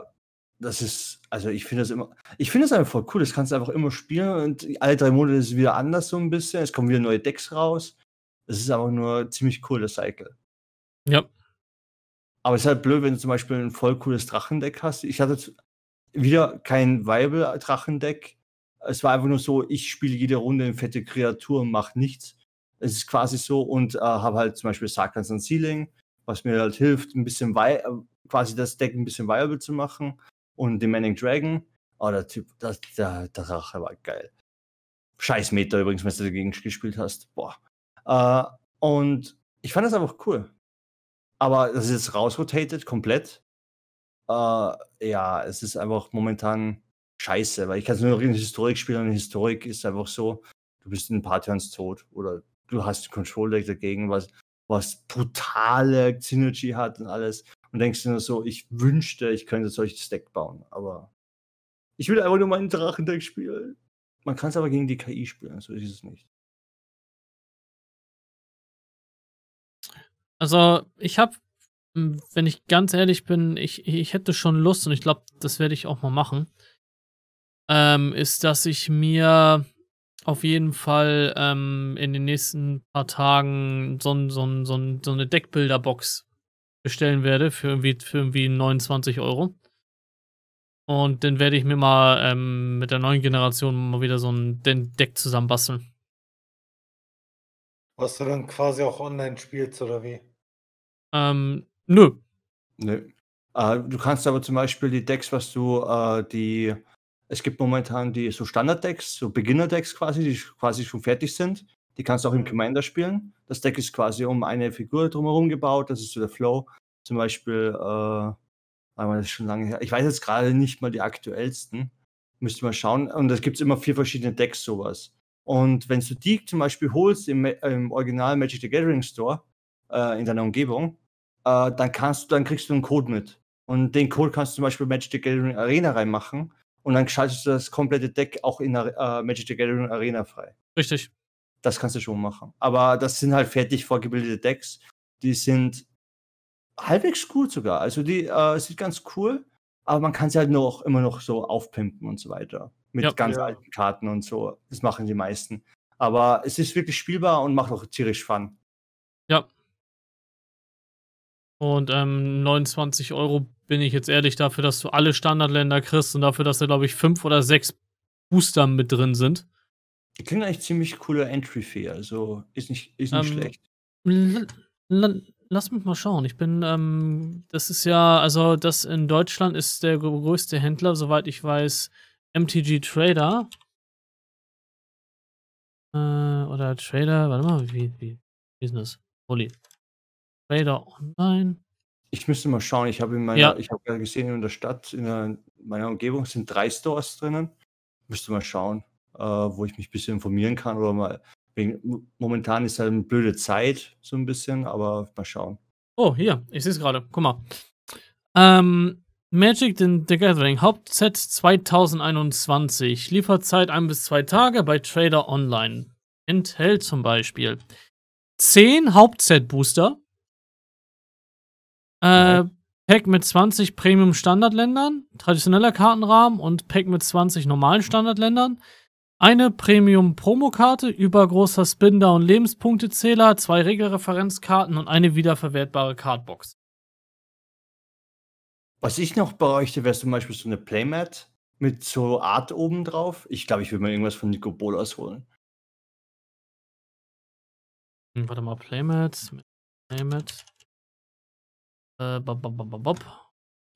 das ist, also ich finde das immer, ich finde das einfach voll cool. Das kannst du einfach immer spielen und alle drei Monate ist es wieder anders so ein bisschen. Es kommen wieder neue Decks raus. Das ist einfach nur ziemlich cool, das Cycle. Ja. Aber es ist halt blöd, wenn du zum Beispiel ein voll cooles Drachendeck hast. Ich hatte wieder kein Viable Drachendeck. Es war einfach nur so, ich spiele jede Runde eine fette Kreatur und mache nichts. Es ist quasi so und äh, habe halt zum Beispiel Sarkans und Sealing, was mir halt hilft, ein bisschen äh, quasi das Deck ein bisschen viable zu machen. Und den Manning Dragon, oh, der Typ, das, der, der Drache war geil. Scheiß Meter übrigens, wenn du dagegen gespielt hast. Boah. Äh, und ich fand das einfach cool. Aber das ist jetzt rausrotated komplett. Äh, ja, es ist einfach momentan scheiße, weil ich kann nur noch in Historik spielen und Historik ist einfach so, du bist in ein paar Turns tot oder du hast ein Control Deck dagegen, was, was brutale Synergy hat und alles. Und denkst dir nur so, ich wünschte, ich könnte solches Deck bauen, aber ich will einfach nur meinen Drachendeck spielen. Man kann es aber gegen die KI spielen, so ist es nicht. Also, ich habe, wenn ich ganz ehrlich bin, ich, ich hätte schon Lust und ich glaube, das werde ich auch mal machen. Ähm, ist, dass ich mir auf jeden Fall ähm, in den nächsten paar Tagen so, so, so, so eine Deckbilderbox bestellen werde für irgendwie, für irgendwie 29 Euro. Und dann werde ich mir mal ähm, mit der neuen Generation mal wieder so ein Deck zusammenbasteln. Was du dann quasi auch online spielst, oder wie? Ähm, nö. Nö. Äh, du kannst aber zum Beispiel die Decks, was du, äh, die, es gibt momentan die so Standard-Decks, so Beginner-Decks quasi, die quasi schon fertig sind. Die kannst du auch im. Commander spielen. Das Deck ist quasi um eine Figur drumherum gebaut, das ist so der Flow. Zum Beispiel, äh, das ist schon lange her. Ich weiß jetzt gerade nicht mal die aktuellsten. Müsste mal schauen. Und es gibt immer vier verschiedene Decks, sowas. Und wenn du die zum Beispiel holst im, im Original Magic the Gathering Store äh, in deiner Umgebung, äh, dann kannst du, dann kriegst du einen Code mit. Und den Code kannst du zum Beispiel Magic the Gathering Arena reinmachen und dann schaltest du das komplette Deck auch in der äh, Magic the Gathering Arena frei. Richtig. Das kannst du schon machen. Aber das sind halt fertig vorgebildete Decks. Die sind halbwegs gut sogar. Also die äh, sind ganz cool, aber man kann sie halt noch immer noch so aufpimpen und so weiter. Mit ja, ganz ja. alten Karten und so. Das machen die meisten. Aber es ist wirklich spielbar und macht auch tierisch Fun. Und ähm, 29 Euro bin ich jetzt ehrlich dafür, dass du alle Standardländer kriegst und dafür, dass da, glaube ich, fünf oder sechs Booster mit drin sind. Klingt eigentlich ziemlich cooler Entry-Fee, also ist nicht, ist nicht ähm, schlecht. Lass mich mal schauen. Ich bin, ähm, das ist ja, also das in Deutschland ist der größte Händler, soweit ich weiß, MTG Trader. Äh, oder Trader, warte mal, wie, wie, wie ist das? Holy. Trader Online. Ich müsste mal schauen. Ich habe in meiner, ja. ich habe ja gesehen in der Stadt, in der, meiner Umgebung sind drei Stores drinnen. Müsste mal schauen, äh, wo ich mich ein bisschen informieren kann oder mal. Wegen, momentan ist halt eine blöde Zeit, so ein bisschen, aber mal schauen. Oh, hier, ich sehe es gerade. Guck mal. Ähm, Magic the, the Gathering, Hauptset 2021. Lieferzeit ein bis zwei Tage bei Trader Online. Enthält zum Beispiel 10 Hauptset-Booster, äh, Pack mit 20 Premium Standardländern, traditioneller Kartenrahmen und Pack mit 20 normalen Standardländern. Eine Premium Promokarte, übergroßer Spinner und Lebenspunktezähler, zwei Regelreferenzkarten und eine wiederverwertbare Cardbox. Was ich noch bräuchte, wäre zum Beispiel so eine Playmat mit so Art oben drauf. Ich glaube, ich würde mir irgendwas von Nico Bolas holen. Hm, warte mal, Playmats. Playmat. Äh, bob, bob, bob, bob.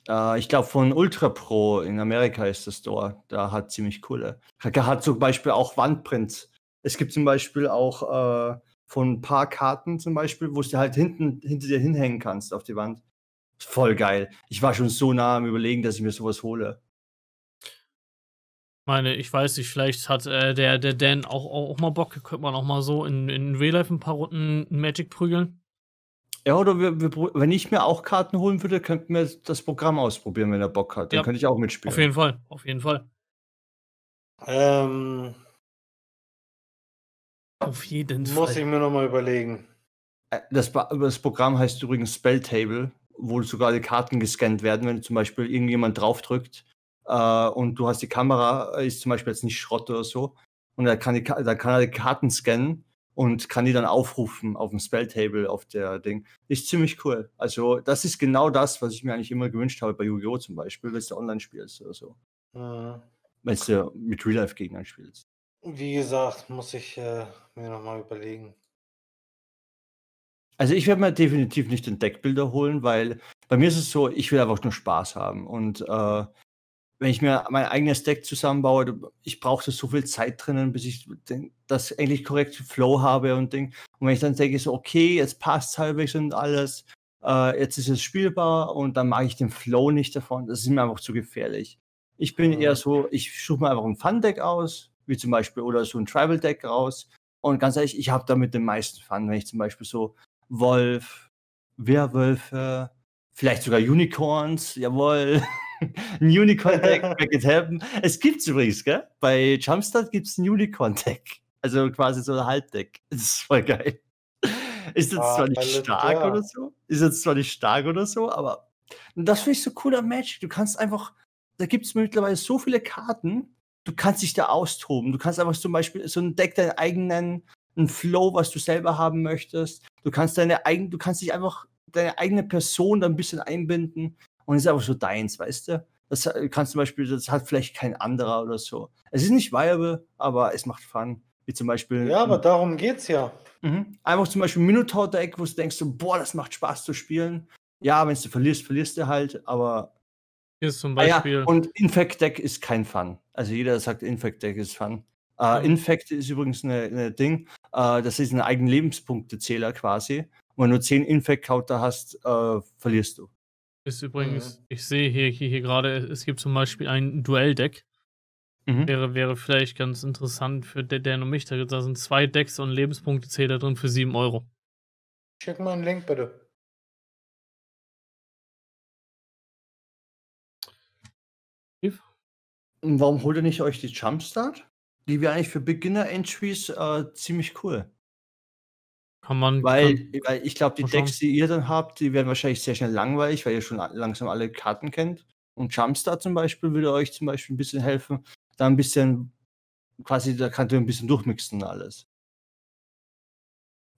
Äh, ich glaube, von Ultra Pro in Amerika ist das Store. Da hat ziemlich coole. Er hat zum Beispiel auch Wandprints. Es gibt zum Beispiel auch äh, von ein paar Karten zum Beispiel, wo du halt hinten hinter dir hinhängen kannst auf die Wand. Voll geil. Ich war schon so nah am Überlegen, dass ich mir sowas hole. Meine, ich weiß nicht, vielleicht hat äh, der, der Dan auch, auch mal Bock, könnte man auch mal so in, in Real Life ein paar Runden Magic prügeln. Ja, oder wir, wir, wenn ich mir auch Karten holen würde, könnten wir das Programm ausprobieren, wenn er Bock hat. Dann Ja. könnte ich auch mitspielen. Auf jeden Fall, auf jeden Fall. Ähm, Auf jeden muss Fall. ich mir nochmal überlegen. Äh, Das, das Programm heißt übrigens Spelltable, wo sogar die Karten gescannt werden, wenn zum Beispiel irgendjemand draufdrückt äh, und du hast die Kamera, äh, ist zum Beispiel jetzt nicht Schrott oder so, und da kann, die, da kann er die Karten scannen und kann die dann aufrufen auf dem Spelltable, auf der Ding. Ist ziemlich cool. Also, das ist genau das, was ich mir eigentlich immer gewünscht habe bei Yu-Gi-Oh! zum Beispiel, wenn du online spielst oder so. Äh, Wenn du mit Real-Life-Gegnern spielst. wie gesagt, muss ich äh, mir nochmal überlegen. Also ich werde mir definitiv nicht den Deckbilder holen, weil bei mir ist es so, ich will einfach nur Spaß haben. Und äh, wenn ich mir mein eigenes Deck zusammenbaue, ich brauche so viel Zeit drinnen, bis ich den, das eigentlich korrekte Flow habe und Ding. Und wenn ich dann denke, so, okay, jetzt passt halbwegs und alles, äh, jetzt ist es spielbar und dann mag ich den Flow nicht davon, das ist mir einfach zu gefährlich. Ich bin Mhm. eher so, ich suche mir einfach ein Fun-Deck aus, wie zum Beispiel, oder so ein Tribal-Deck raus. Und ganz ehrlich, ich habe damit den meisten Fun, wenn ich zum Beispiel so Wolf, Werwölfe, vielleicht sogar Unicorns, jawohl. Ein Unicorn-Deck, make it happen. Es gibt's übrigens, gell? Bei Jumpstart gibt's ein Unicorn-Deck. Also quasi so ein Haltdeck. Das ist voll geil. Ist jetzt Ah, zwar nicht stark ja. oder so, ist jetzt zwar nicht stark oder so, aber das finde ich so cool am Magic. Du kannst einfach, da gibt es mittlerweile so viele Karten, du kannst dich da austoben. Du kannst einfach zum Beispiel so ein Deck deinen eigenen, ein Flow, was du selber haben möchtest. Du kannst deine eigen, du kannst dich einfach deine eigene Person da ein bisschen einbinden und es ist einfach so deins, weißt du? Das kannst zum Beispiel, das hat vielleicht kein anderer oder so. Es ist nicht viable, aber es macht Fun. Wie zum Beispiel. Ja, aber darum geht's ja. Mhm. Einfach zum Beispiel ein Minotaur-Deck, wo du denkst, so, boah, das macht Spaß zu spielen. Ja, wenn du verlierst, verlierst du halt, aber. Hier ist zum Ah ja, Beispiel. und Infect-Deck ist kein Fun. Also jeder sagt, Infect-Deck ist Fun. Mhm. Infect ist übrigens eine, eine Ding, äh, das ist ein eigenen Lebenspunktezähler quasi. Und wenn du 10 Infect-Counter hast, äh, verlierst du. Ist übrigens, ich sehe hier, hier, hier gerade, es gibt zum Beispiel ein Duell-Deck. Mhm. Wäre, wäre vielleicht ganz interessant für der, der und mich. Da, da sind zwei Decks und Lebenspunktezähler drin für 7 Euro. Schick mal einen Link bitte. Und warum holt ihr nicht euch die Jumpstart? Die wäre eigentlich für Beginner-Entries äh, ziemlich cool. Kann man. Weil, kann, weil ich glaube, die. Decks, die ihr dann habt, die werden wahrscheinlich sehr schnell langweilig, weil ihr schon langsam alle Karten kennt. Und Jumpstart zum Beispiel würde euch zum Beispiel ein bisschen helfen, da ein bisschen, quasi, da könnt ihr ein bisschen durchmixen und alles.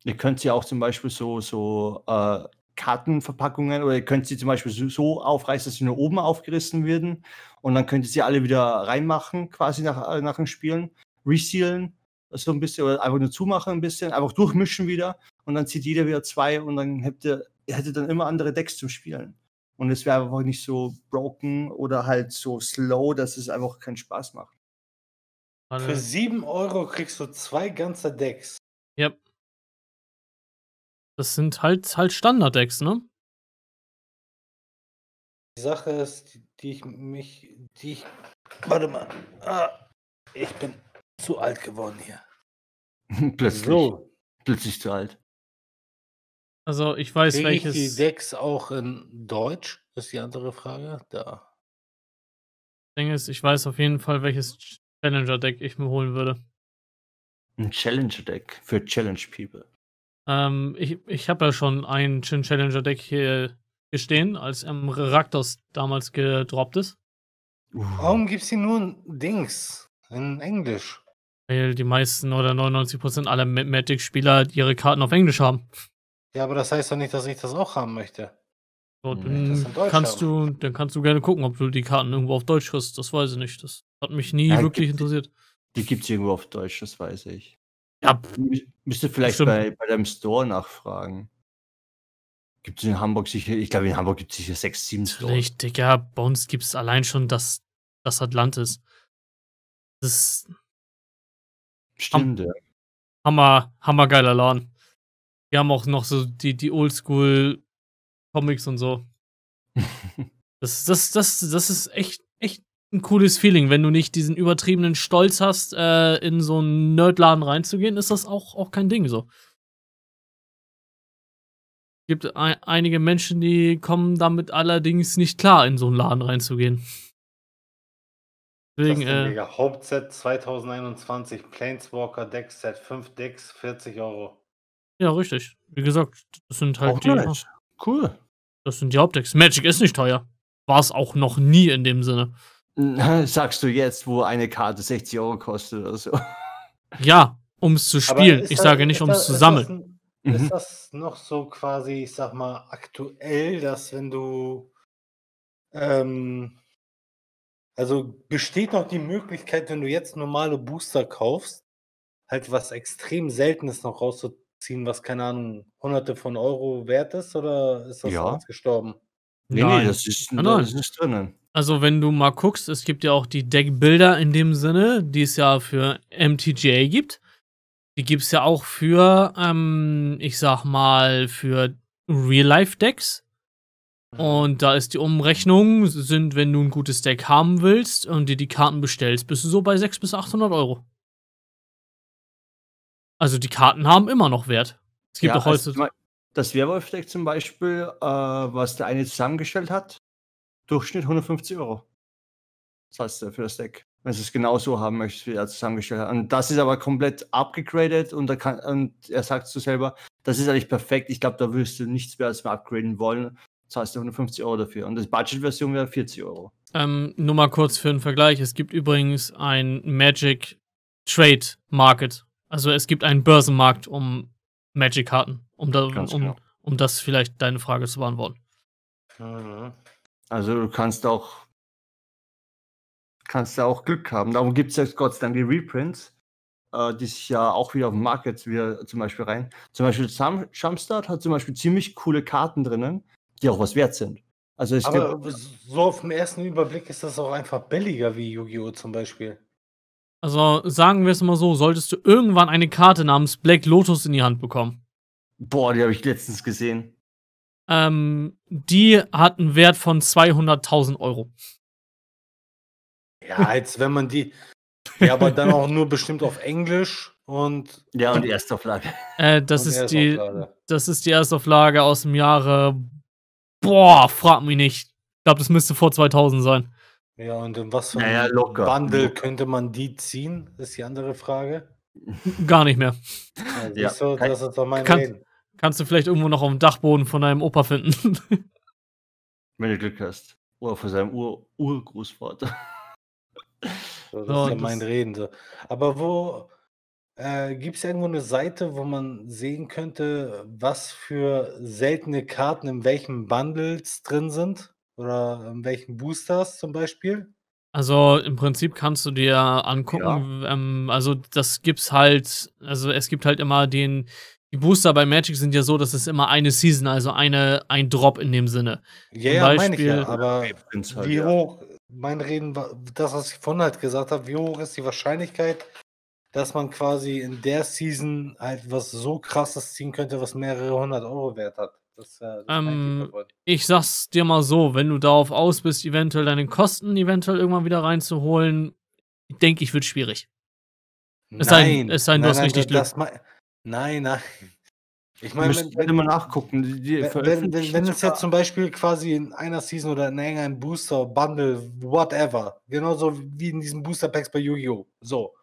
Ihr könnt sie auch zum Beispiel so, so äh, Kartenverpackungen oder ihr könnt sie zum Beispiel so, so aufreißen, dass sie nur oben aufgerissen werden und dann könnt ihr sie alle wieder reinmachen, quasi nach, äh, nach dem Spielen, resealen, so ein bisschen oder einfach nur zumachen ein bisschen, einfach durchmischen wieder und dann zieht jeder wieder zwei und dann habt ihr, ihr hättet dann immer andere Decks zum Spielen. Und es wäre einfach nicht so broken oder halt so slow, dass es einfach keinen Spaß macht. Für gerade- 7 Euro kriegst du zwei ganze Decks. ja. Das sind halt, halt Standard-Decks, ne? Die Sache ist, die, die ich mich, die ich, warte mal, ah, ich bin zu alt geworden hier. (laughs) plötzlich, So, plötzlich zu alt. Also, ich weiß, kriege ich die welches. Decks auch in Deutsch? Ist die andere Frage. Da. Ding ist, ich weiß auf jeden Fall, welches Challenger-Deck ich mir holen würde. Ein Challenger-Deck für Challenge People. Ähm, ich ich habe ja schon ein Chin Challenger Deck hier, hier stehen, als ähm, Raktos damals gedroppt ist. Warum gibt es hier nur ein Dings in Englisch? Weil die meisten oder 99% aller Ma- Magic-Spieler ihre Karten auf Englisch haben. Ja, aber das heißt doch nicht, dass ich das auch haben möchte. So, dann kannst haben. du, dann kannst du gerne gucken, ob du die Karten irgendwo auf Deutsch kriegst. Das weiß ich nicht. Das hat mich nie Ja, wirklich gibt- interessiert. Die gibt es irgendwo auf Deutsch, das weiß ich. Ja, Müsste vielleicht bei, bei deinem Store nachfragen. Gibt es in Hamburg sicher, ich glaube in Hamburg gibt es sicher sechs, sieben Stores. natürlich, Digga. Bei uns gibt es allein schon das, das Atlantis. Das ist Stimmt, ja. hammer, hammergeiler Laden. Wir haben auch noch so die, die Oldschool-Comics und so. (laughs) Das, das, das, das ist echt, echt ein cooles Feeling. Wenn du nicht diesen übertriebenen Stolz hast, äh, in so einen Nerdladen reinzugehen, ist das auch, auch kein Ding so. Gibt ein, einige Menschen, die kommen damit allerdings nicht klar, in so einen Laden reinzugehen. Deswegen, das ist äh, mega. Hauptset 2021, Planeswalker Deckset, 5 Decks, 40 Euro. ja, richtig. Wie gesagt, das sind halt Auch die, nice. Cool. das sind die Hauptdecks. Magic ist nicht teuer. War es auch noch nie in dem Sinne. (laughs) Sagst du jetzt, wo eine Karte 60 Euro kostet oder so. (laughs) Ja, um es zu spielen. ist Ich das- sage nicht, ist um das- es zu ist sammeln. Ein- Mhm. ist das noch so quasi, ich sag mal, aktuell, dass wenn du ähm, also besteht noch die Möglichkeit, wenn du jetzt normale Booster kaufst, halt was extrem Seltenes noch rauszuziehen, was keine Ahnung, hunderte von Euro wert ist, oder ist das Ja. alles gestorben? Nee, Nein. nee, das ist, Nein, das ist nicht drinnen. Also, wenn du mal guckst, es gibt ja auch die Deckbilder in dem Sinne, die es ja für MTGA gibt. Die gibt es ja auch für, ähm, ich sag mal, für Real-Life-Decks. Und da ist die Umrechnung, sind, wenn du ein gutes Deck haben willst und dir die Karten bestellst, bist du so bei 600 bis 800 Euro. Also die Karten haben immer noch Wert. Es gibt Ja, auch also heute. das Werwolf-Deck zum Beispiel, äh, was der eine zusammengestellt hat, Durchschnitt 150 Euro. Zahlst du für das Deck. Wenn du es genau so haben möchtest, wie er zusammengestellt hat. Und das ist aber komplett abgegradet und, und er sagt zu selber, das ist eigentlich perfekt. Ich glaube, da wirst du nichts mehr als mehr upgraden wollen. Zahlst du 150 Euro dafür. Und das Budget-Version wäre 40 Euro. Ähm, nur mal kurz für einen Vergleich. Es gibt übrigens ein Magic Trade Market. Also es gibt einen Börsenmarkt um Magic-Karten. Um, da, um, genau. um das vielleicht deine Frage zu beantworten. Mhm. Also du kannst auch kannst ja auch Glück haben. Darum gibt es jetzt Gott sei Dank die Reprints, äh, die sich ja auch wieder auf den Markt jetzt wieder zum Beispiel rein. Zum Beispiel Sam Jumpstart hat zum Beispiel ziemlich coole Karten drinnen, die auch was wert sind. Also es Aber so auf den ersten Überblick ist das auch einfach billiger wie Yu-Gi-Oh! zum Beispiel. Also sagen wir es mal so, solltest du irgendwann eine Karte namens Black Lotus in die Hand bekommen. boah, die habe ich letztens gesehen. Ähm, die hat einen Wert von 200.000 Euro. Ja, als wenn man die. Ja, aber dann auch nur bestimmt auf Englisch und. Ja, und die Erstauflage. Äh, das, und ist die, Erstauflage. das ist die Erstauflage aus dem Jahre. Boah, frag mich nicht. Ich glaube, das müsste vor 2000 sein. Ja, und in was für Naja, einem locker. Bundle Locker. könnte man die ziehen? Ist die andere Frage. Gar nicht mehr. Ja, Ja, kein- das ist doch mein kann- Reden. Kannst du vielleicht irgendwo noch auf dem Dachboden von deinem Opa finden. (laughs) Wenn du Glück hast. Oder von seinem Ur Urgroßvater. So, das So, ist ja das- mein Reden. So. Aber wo äh, gibt es irgendwo eine Seite, wo man sehen könnte, was für seltene Karten in welchen Bundles drin sind? Oder in welchen Boosters zum Beispiel? Also im Prinzip kannst du dir angucken, ähm, also das gibt's halt, also es gibt halt immer den, die Booster bei Magic sind ja so, dass es immer eine Season, also eine, ein Drop in dem Sinne. Ja, Zum ja, meine ich Beispiel- ja. Aber Reprints halt, wie ja. hoch, mein Reden, war- das, was ich vorhin halt gesagt habe, wie hoch ist die Wahrscheinlichkeit, dass man quasi in der Season halt was so krasses ziehen könnte, was mehrere hundert Euro wert hat? Das, ist ja- das Ähm. Ich sag's dir mal so, wenn du darauf aus bist, eventuell deine Kosten eventuell irgendwann wieder reinzuholen, denke ich, wird schwierig. es sei denn- es sei denn, du hast richtig das mei- Nein, nein. Ich meine, wenn, ihr mal nachgucken. Die, die wenn, wenn, wenn, wenn es jetzt zum Beispiel quasi in einer Season oder in irgendeinem Booster, Bundle, whatever, genauso wie in diesen Booster Packs bei Yu-Gi-Oh! So.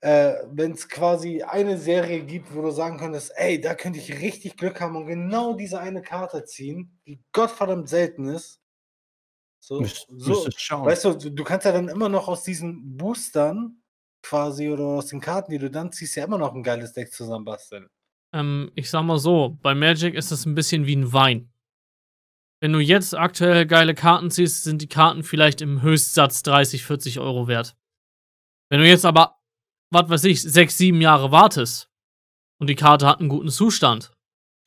Äh, wenn es quasi eine Serie gibt, wo du sagen könntest, ey, da könnte ich richtig Glück haben und genau diese eine Karte ziehen, die gottverdammt selten ist. So, so, schauen. Weißt du, du, kannst ja dann immer noch aus diesen Boostern quasi oder aus den Karten, die du dann ziehst, ja immer noch ein geiles Deck zusammenbasteln. Ähm, ich sag mal so, bei Magic ist es ein bisschen wie ein Wein. Wenn du jetzt aktuell geile Karten ziehst, sind die Karten vielleicht im Höchstsatz 30, 40 Euro wert. Wenn du jetzt aber, was weiß ich, sechs, sieben Jahre wartest und die Karte hat einen guten Zustand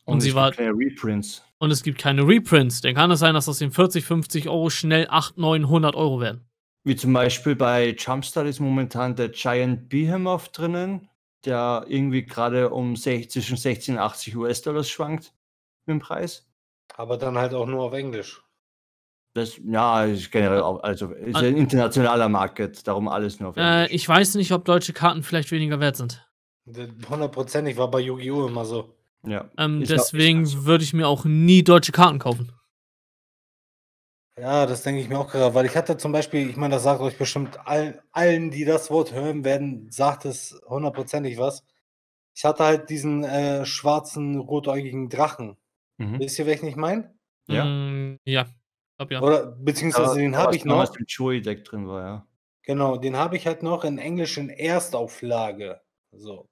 und, sie es war gibt keine Reprints. und es gibt keine Reprints, dann kann es sein, dass aus den 40, 50 Euro schnell 8, 9, 100 Euro werden. Wie zum Beispiel bei Jumpstart ist momentan der Giant Behemoth drinnen, der irgendwie gerade um sech- zwischen 16 und 80 US-Dollar schwankt mit dem Preis. Aber dann halt auch nur auf Englisch. Das, ja, ist generell auch, also ist ein internationaler Market, darum alles nur auf Äh, ich weiß nicht, ob deutsche Karten vielleicht weniger wert sind. Hundertprozentig war bei Yu-Gi-Oh! immer so. ja. Ähm, deswegen auch so. würde ich mir auch nie deutsche Karten kaufen. Ja, das denke ich mir auch gerade, weil ich hatte zum Beispiel, ich meine, das sagt euch bestimmt allen, allen, die das Wort hören werden, sagt es hundertprozentig was. Ich hatte halt diesen äh, schwarzen, rotäugigen Drachen. Mhm. Wisst ihr, welchen ich meine? Ja. Mm, ja. Glaub, ja. Oder beziehungsweise den habe ich noch. Im Joey-Deck drin war, ja. Genau, den habe ich halt noch in englischen Erstauflage. So.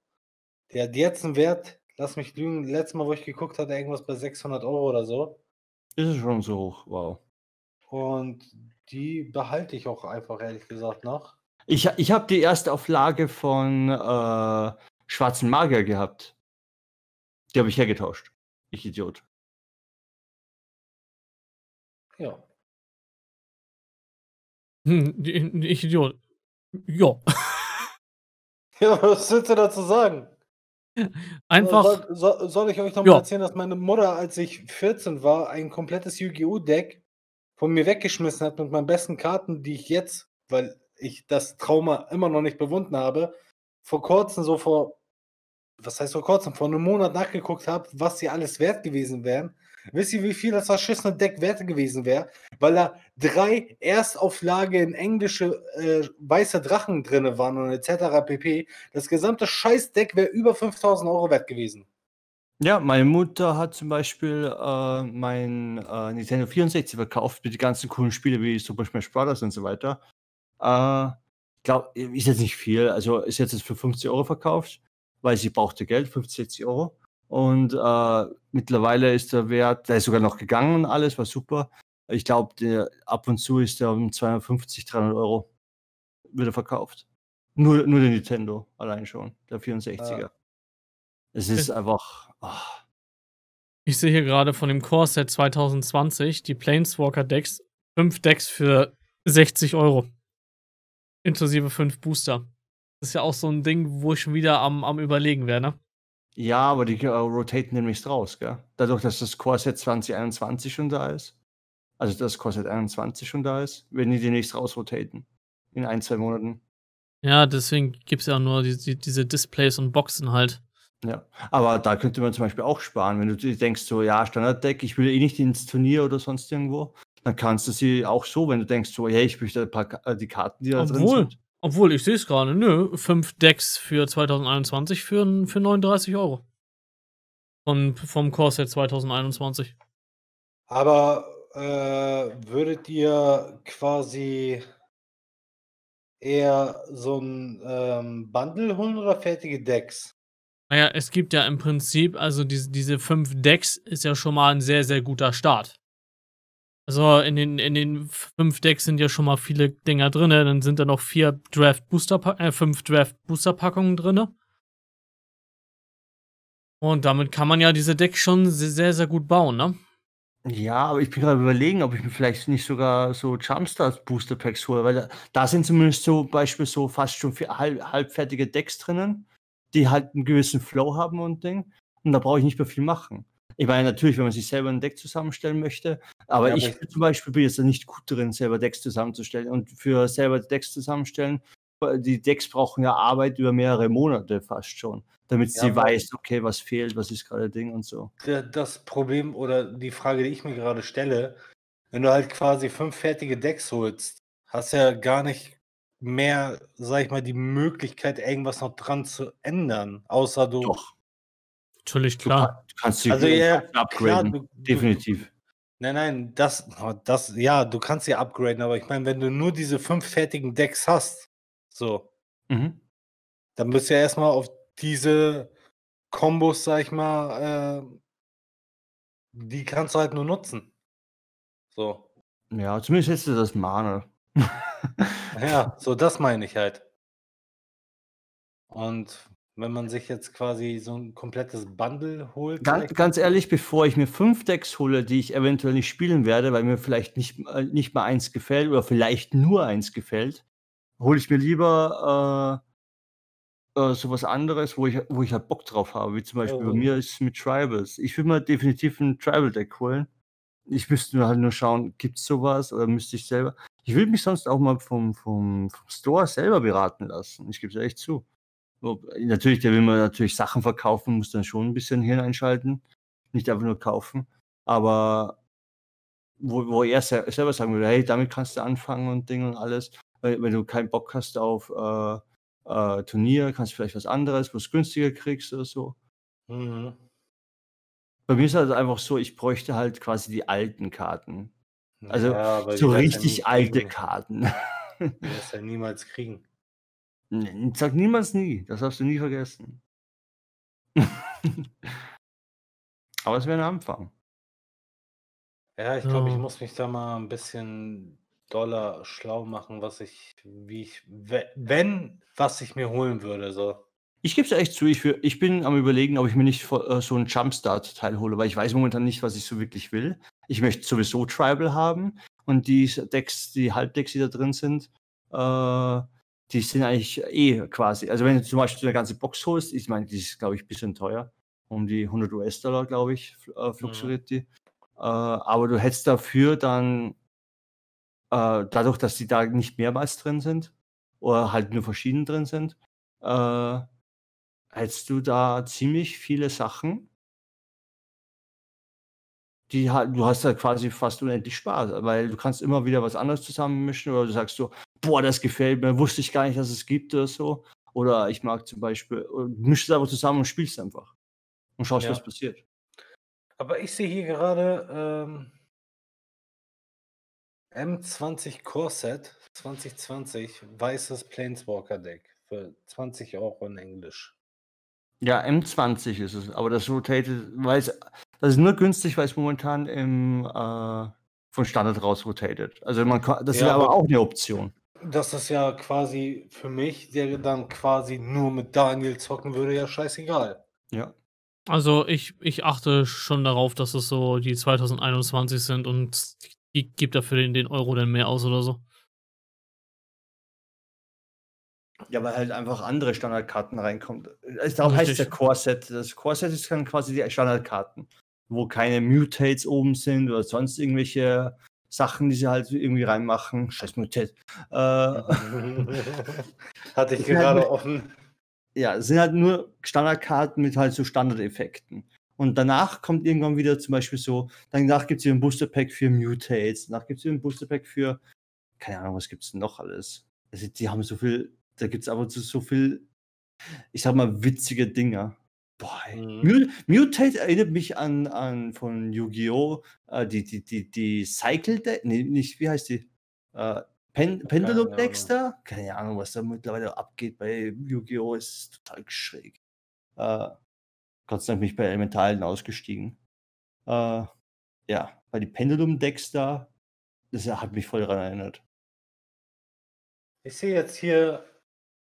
Der hat jetzt einen Wert, lass mich lügen, letztes Mal, wo ich geguckt hatte, irgendwas bei 600 Euro oder so. Ist es schon so hoch, wow. Und die behalte ich auch einfach, ehrlich gesagt, noch. Ich, ich habe die erste Auflage von äh, Schwarzen Magier gehabt. Die habe ich hergetauscht. Ich Idiot. Ja. Hm, die- ich Idiot. Ja. (laughs) Ja, was willst du dazu sagen? Einfach. Soll, soll, soll ich euch noch mal Ja. erzählen, dass meine Mutter, als ich 14 war, ein komplettes Yu-Gi-Oh! Deck von mir weggeschmissen hat mit meinen besten Karten, die ich jetzt, weil ich das Trauma immer noch nicht bewunden habe, vor kurzem, so vor, was heißt vor kurzem, vor einem Monat nachgeguckt habe, was sie alles wert gewesen wären. Wisst ihr, wie viel das verschissene Deck wert gewesen wäre? Weil da drei Erstauflage in englische äh, weiße Drachen drin waren und etc. pp. Das gesamte Scheißdeck wäre über 5000 Euro wert gewesen. Ja, meine Mutter hat zum Beispiel äh, mein äh, Nintendo 64 verkauft mit den ganzen coolen Spielen wie Super Smash Bros. und so weiter. Äh, glaub, ist jetzt nicht viel, also ist jetzt für 50 Euro verkauft, weil sie brauchte Geld, 50, 60 Euro. Und äh, mittlerweile ist der Wert, der ist sogar noch gegangen und alles, war super. Ich glaube, ab und zu ist der um 250, 300 Euro wieder verkauft. Nur, nur der Nintendo allein schon, der 64er. Es ist einfach. ah. Ich sehe hier gerade von dem Core Set 2020 die Planeswalker Decks. Fünf Decks für 60 Euro. Inklusive fünf Booster. Das ist ja auch so ein Ding, wo ich schon wieder am, am Überlegen wäre, ne? Ja, aber die äh, rotaten nämlich raus, gell? Dadurch, dass das Core Set 2021 schon da ist. Also das Core Set 21 schon da ist, werden die demnächst rausrotaten. In ein, zwei Monaten. Ja, deswegen gibt es ja auch nur die, die, diese Displays und Boxen halt. Ja. Aber da könnte man zum Beispiel auch sparen, wenn du dir denkst, so, ja, Standarddeck, ich will eh nicht ins Turnier oder sonst irgendwo. Dann kannst du sie auch so, wenn du denkst, so, hey, ich möchte ein paar äh, die Karten, die da drin Obwohl, sind. Obwohl, ich sehe es gerade, nö, fünf Decks für 2021 für, für 39 Euro. Von, vom Core Set 2021. Aber äh, würdet ihr quasi eher so ein ähm, Bundle holen oder fertige Decks? Naja, es gibt ja im Prinzip, also diese, diese fünf Decks ist ja schon mal ein sehr, sehr guter Start. Also in den, in den fünf Decks sind ja schon mal viele Dinger drin. Dann sind da noch vier Draft Booster, äh, fünf Draft Booster Packungen drin. Und damit kann man ja diese Decks schon sehr, sehr, gut bauen, ne? Ja, aber ich bin gerade überlegen, ob ich mir vielleicht nicht sogar so Jumpstart Booster Packs hole, weil da, da sind zumindest so Beispiel so fast schon halb, halbfertige Decks drinnen, die halt einen gewissen Flow haben und Ding. Und da brauche ich nicht mehr viel machen. Ich meine, natürlich, wenn man sich selber ein Deck zusammenstellen möchte, aber Ja, aber ich zum Beispiel bin jetzt da nicht gut drin, selber Decks zusammenzustellen. Und für selber Decks zusammenstellen, äh, die Decks brauchen ja Arbeit über mehrere Monate fast schon, damit Ja, sie aber- weiß, okay, was fehlt, was ist gerade Ding und so. Das Problem oder die Frage, die ich mir gerade stelle, wenn du halt quasi fünf fertige Decks holst, hast ja gar nicht mehr, sag ich mal, die Möglichkeit, irgendwas noch dran zu ändern, außer du. Doch, Natürlich, klar. du kannst sie Also ja, upgraden. klar, du, du, Definitiv. Nein, nein, das, oh, das, ja, du kannst sie upgraden, aber ich meine, wenn du nur diese fünf fertigen Decks hast, so, Mhm. dann bist du ja erstmal auf diese Kombos, sag ich mal, äh, die kannst du halt nur nutzen. So. Ja, zumindest hättest du das Mana. Ja, so das meine ich halt. Und wenn man sich jetzt quasi so ein komplettes Bundle holt, Ganz, ganz ehrlich, bevor ich mir fünf Decks hole, die ich eventuell nicht spielen werde, weil mir vielleicht nicht, äh, nicht mal eins gefällt oder vielleicht nur eins gefällt, hole ich mir lieber äh, äh, sowas anderes, wo ich, wo ich halt Bock drauf habe, wie zum Beispiel bei Oh. mir ist es mit Tribals. Ich will mir definitiv ein Tribal-Deck holen. Ich müsste halt nur schauen, gibt es sowas oder müsste ich selber. Ich will mich sonst auch mal vom, vom, vom Store selber beraten lassen. Ich gebe es echt zu. Natürlich, der will man natürlich Sachen verkaufen, muss dann schon ein bisschen Hirn einschalten. Nicht einfach nur kaufen. Aber wo, wo er se- selber sagen würde, hey, damit kannst du anfangen und Ding und alles. Weil, wenn du keinen Bock hast auf äh, äh, Turnier, kannst du vielleicht was anderes, wo du es günstiger kriegst oder so. Mhm. Bei mir ist es halt einfach so, ich bräuchte halt quasi die alten Karten. Also Ja, so du richtig alte kriegen. Karten. Die wirst du ja niemals kriegen. Sag niemals nie, das darfst du nie vergessen. (laughs) Aber es wäre ein Anfang. Ja, ich glaube, ich muss mich da mal ein bisschen doller schlau machen, was ich, wie ich, we- wenn, was ich mir holen würde. So. Ich gebe es echt zu, ich, wür- ich bin am überlegen, ob ich mir nicht äh, so einen Jumpstart-Teil hole, weil ich weiß momentan nicht, was ich so wirklich will. Ich möchte sowieso Tribal haben und die Decks, die Halbdecks, die da drin sind, äh, die sind eigentlich eh quasi. Also wenn du zum Beispiel eine ganze Box holst, ich meine, die ist, glaube ich, ein bisschen teuer. Um die 100 US-Dollar, glaube ich, äh, fluktuiert die. Äh, aber du hättest dafür dann, äh, dadurch, dass die da nicht mehrmals drin sind, oder halt nur verschieden drin sind, äh, hättest du da ziemlich viele Sachen, die halt, du hast halt quasi fast unendlich Spaß, weil du kannst immer wieder was anderes zusammenmischen oder du sagst so, boah, das gefällt mir, wusste ich gar nicht, dass es gibt oder so. Oder ich mag zum Beispiel, du mischst es einfach zusammen und spielst einfach. Und schaust, Ja. was passiert. Aber ich sehe hier gerade ähm, M20 Core Set 2020, weißes Planeswalker Deck für 20 Euro in Englisch. Ja, M20 ist es, aber das rotated, weil es, das ist nur günstig, weil es momentan im, äh, von Standard raus rotated. Also man kann, das Ja, ist aber- auch eine Option. Das ist ja quasi für mich, der dann quasi nur mit Daniel zocken würde, ja scheißegal. Ja. Also ich, ich achte schon darauf, dass es so die 2021 sind und ich gebe dafür den, den Euro dann mehr aus oder so. Ja, weil halt einfach andere Standardkarten reinkommt. Es darum heißt Richtig. der Core-Set. Das Core-Set ist dann quasi die Standardkarten, wo keine Mutates oben sind oder sonst irgendwelche Sachen, die sie halt irgendwie reinmachen. Scheiß Mutate. Äh, (laughs) Hatte ich (laughs) meine- gerade offen. ja, es sind halt nur Standardkarten mit halt so Standardeffekten. Und danach kommt irgendwann wieder zum Beispiel so, danach gibt es wieder ein Booster Pack für Mutates, danach gibt es wieder ein Booster Pack für, keine Ahnung, was gibt es denn noch alles? Also die haben so viel, da gibt es aber so, so viel, ich sag mal, witzige Dinger. Boah. Mhm. Mu- Mutate erinnert mich an, an von Yu-Gi-Oh! Äh, die, die, die, die Cycle Deck, nee, nicht, wie heißt die? Äh, Pen Pendulum Ahnung. Decks da? Keine Ahnung, was da mittlerweile abgeht bei Yu-Gi-Oh! ist total schräg. Äh, Gott sei Dank bin ich bei Elementalen ausgestiegen. Äh, ja, bei die Pendulum da, das hat mich voll daran erinnert. Ich sehe jetzt hier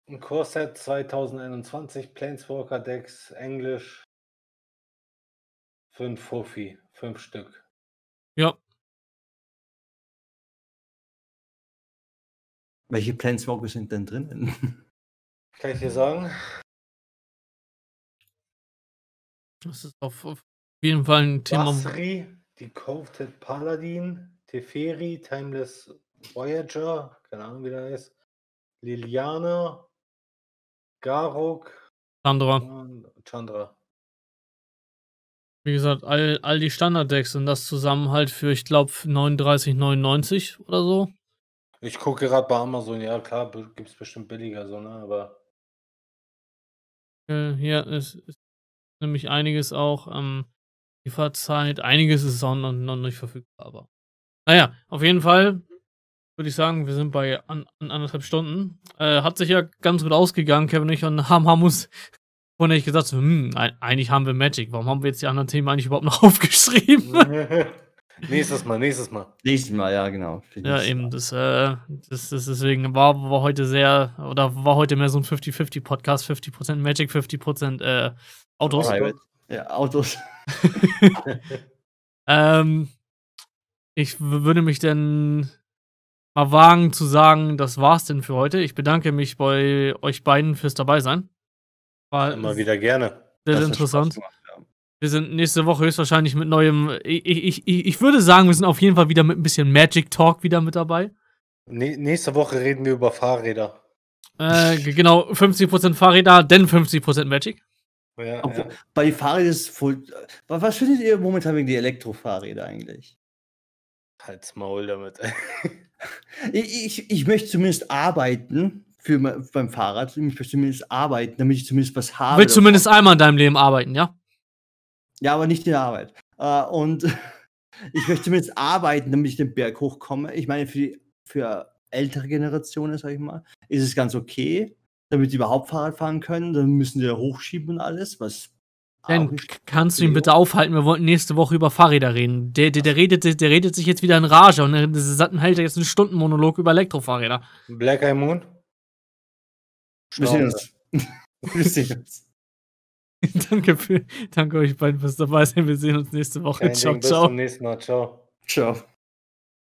ein Core Set 2021 Planeswalker Decks Englisch. Fünf Fuffi, fünf Stück. Ja, Welche Planeswalker sind denn drinnen? (laughs) Kann ich dir sagen? das ist auf, auf jeden Fall ein Thema. Basri, die Coveted Paladin, Teferi, Timeless Voyager, keine Ahnung wie der heißt, Liliana, Garok und Chandra. Wie gesagt, all, all die Standarddecks und das zusammen halt für, ich glaube, 39,99 oder so. Ich gucke gerade bei Amazon, ja klar, gibt es bestimmt billiger so, ne? Aber Äh, hier ist, ist nämlich einiges auch ähm, Lieferzeit. Einiges ist auch noch, noch nicht verfügbar, aber. Naja, auf jeden Fall würde ich sagen, wir sind bei an, an anderthalb Stunden. Äh, hat sich ja ganz gut ausgegangen, Kevin und ich, und haben, haben uns vorhin nicht gesagt, so, hm, ei- eigentlich haben wir Magic. Warum haben wir jetzt die anderen Themen eigentlich überhaupt noch (laughs) aufgeschrieben? (laughs) Nächstes Mal, nächstes Mal. Nächstes Mal, ja, genau. Ja, eben. Das, äh, das, das deswegen war, war heute sehr, oder war heute mehr so ein 50-50-Podcast, 50%, Magic, 50% äh, Autos. Private. Ja, Autos. (laughs) Ähm, ich würde mich denn mal wagen zu sagen, das war's denn für heute. Ich bedanke mich bei euch beiden fürs Dabeisein. War Immer wieder gerne. sehr, Das sehr interessant. Wir sind nächste Woche höchstwahrscheinlich mit neuem. Ich, ich, ich, ich würde sagen, wir sind auf jeden Fall wieder mit ein bisschen Magic Talk wieder mit dabei. Nä- nächste Woche reden wir über Fahrräder. Äh, genau, 50% Fahrräder, denn 50% Magic. Ja, Obwohl- ja. Bei Fahrrädern ist voll. Was was findet ihr momentan wegen die Elektrofahrräder eigentlich? Halt's Maul damit. (laughs) Ich, ich, ich möchte zumindest arbeiten für, beim Fahrrad. Ich möchte zumindest arbeiten, damit ich zumindest was Du habe. willst davon. zumindest einmal in deinem Leben arbeiten, ja? Ja, aber nicht in der Arbeit. Äh, und (laughs) ich möchte zumindest arbeiten, damit ich den Berg hochkomme. Ich meine, für, die, für ältere Generationen, sag ich mal, ist es ganz okay, damit die überhaupt Fahrrad fahren können. Dann müssen die da hochschieben und alles, was Dann k- kannst du ihn bitte aufhalten. Wir wollten nächste Woche über Fahrräder reden. Der, der, der, redet, der redet sich jetzt wieder in Rage und dann hält er jetzt einen Stundenmonolog über Elektrofahrräder. Black Eye Moon? Wir sehen Schnauze. uns. Wir (laughs) sehen uns. danke, für, danke euch beiden fürs Dabeisein. Wir sehen uns nächste Woche. Kein ciao, Ding, bis ciao. zum nächsten Mal. Ciao. Ciao.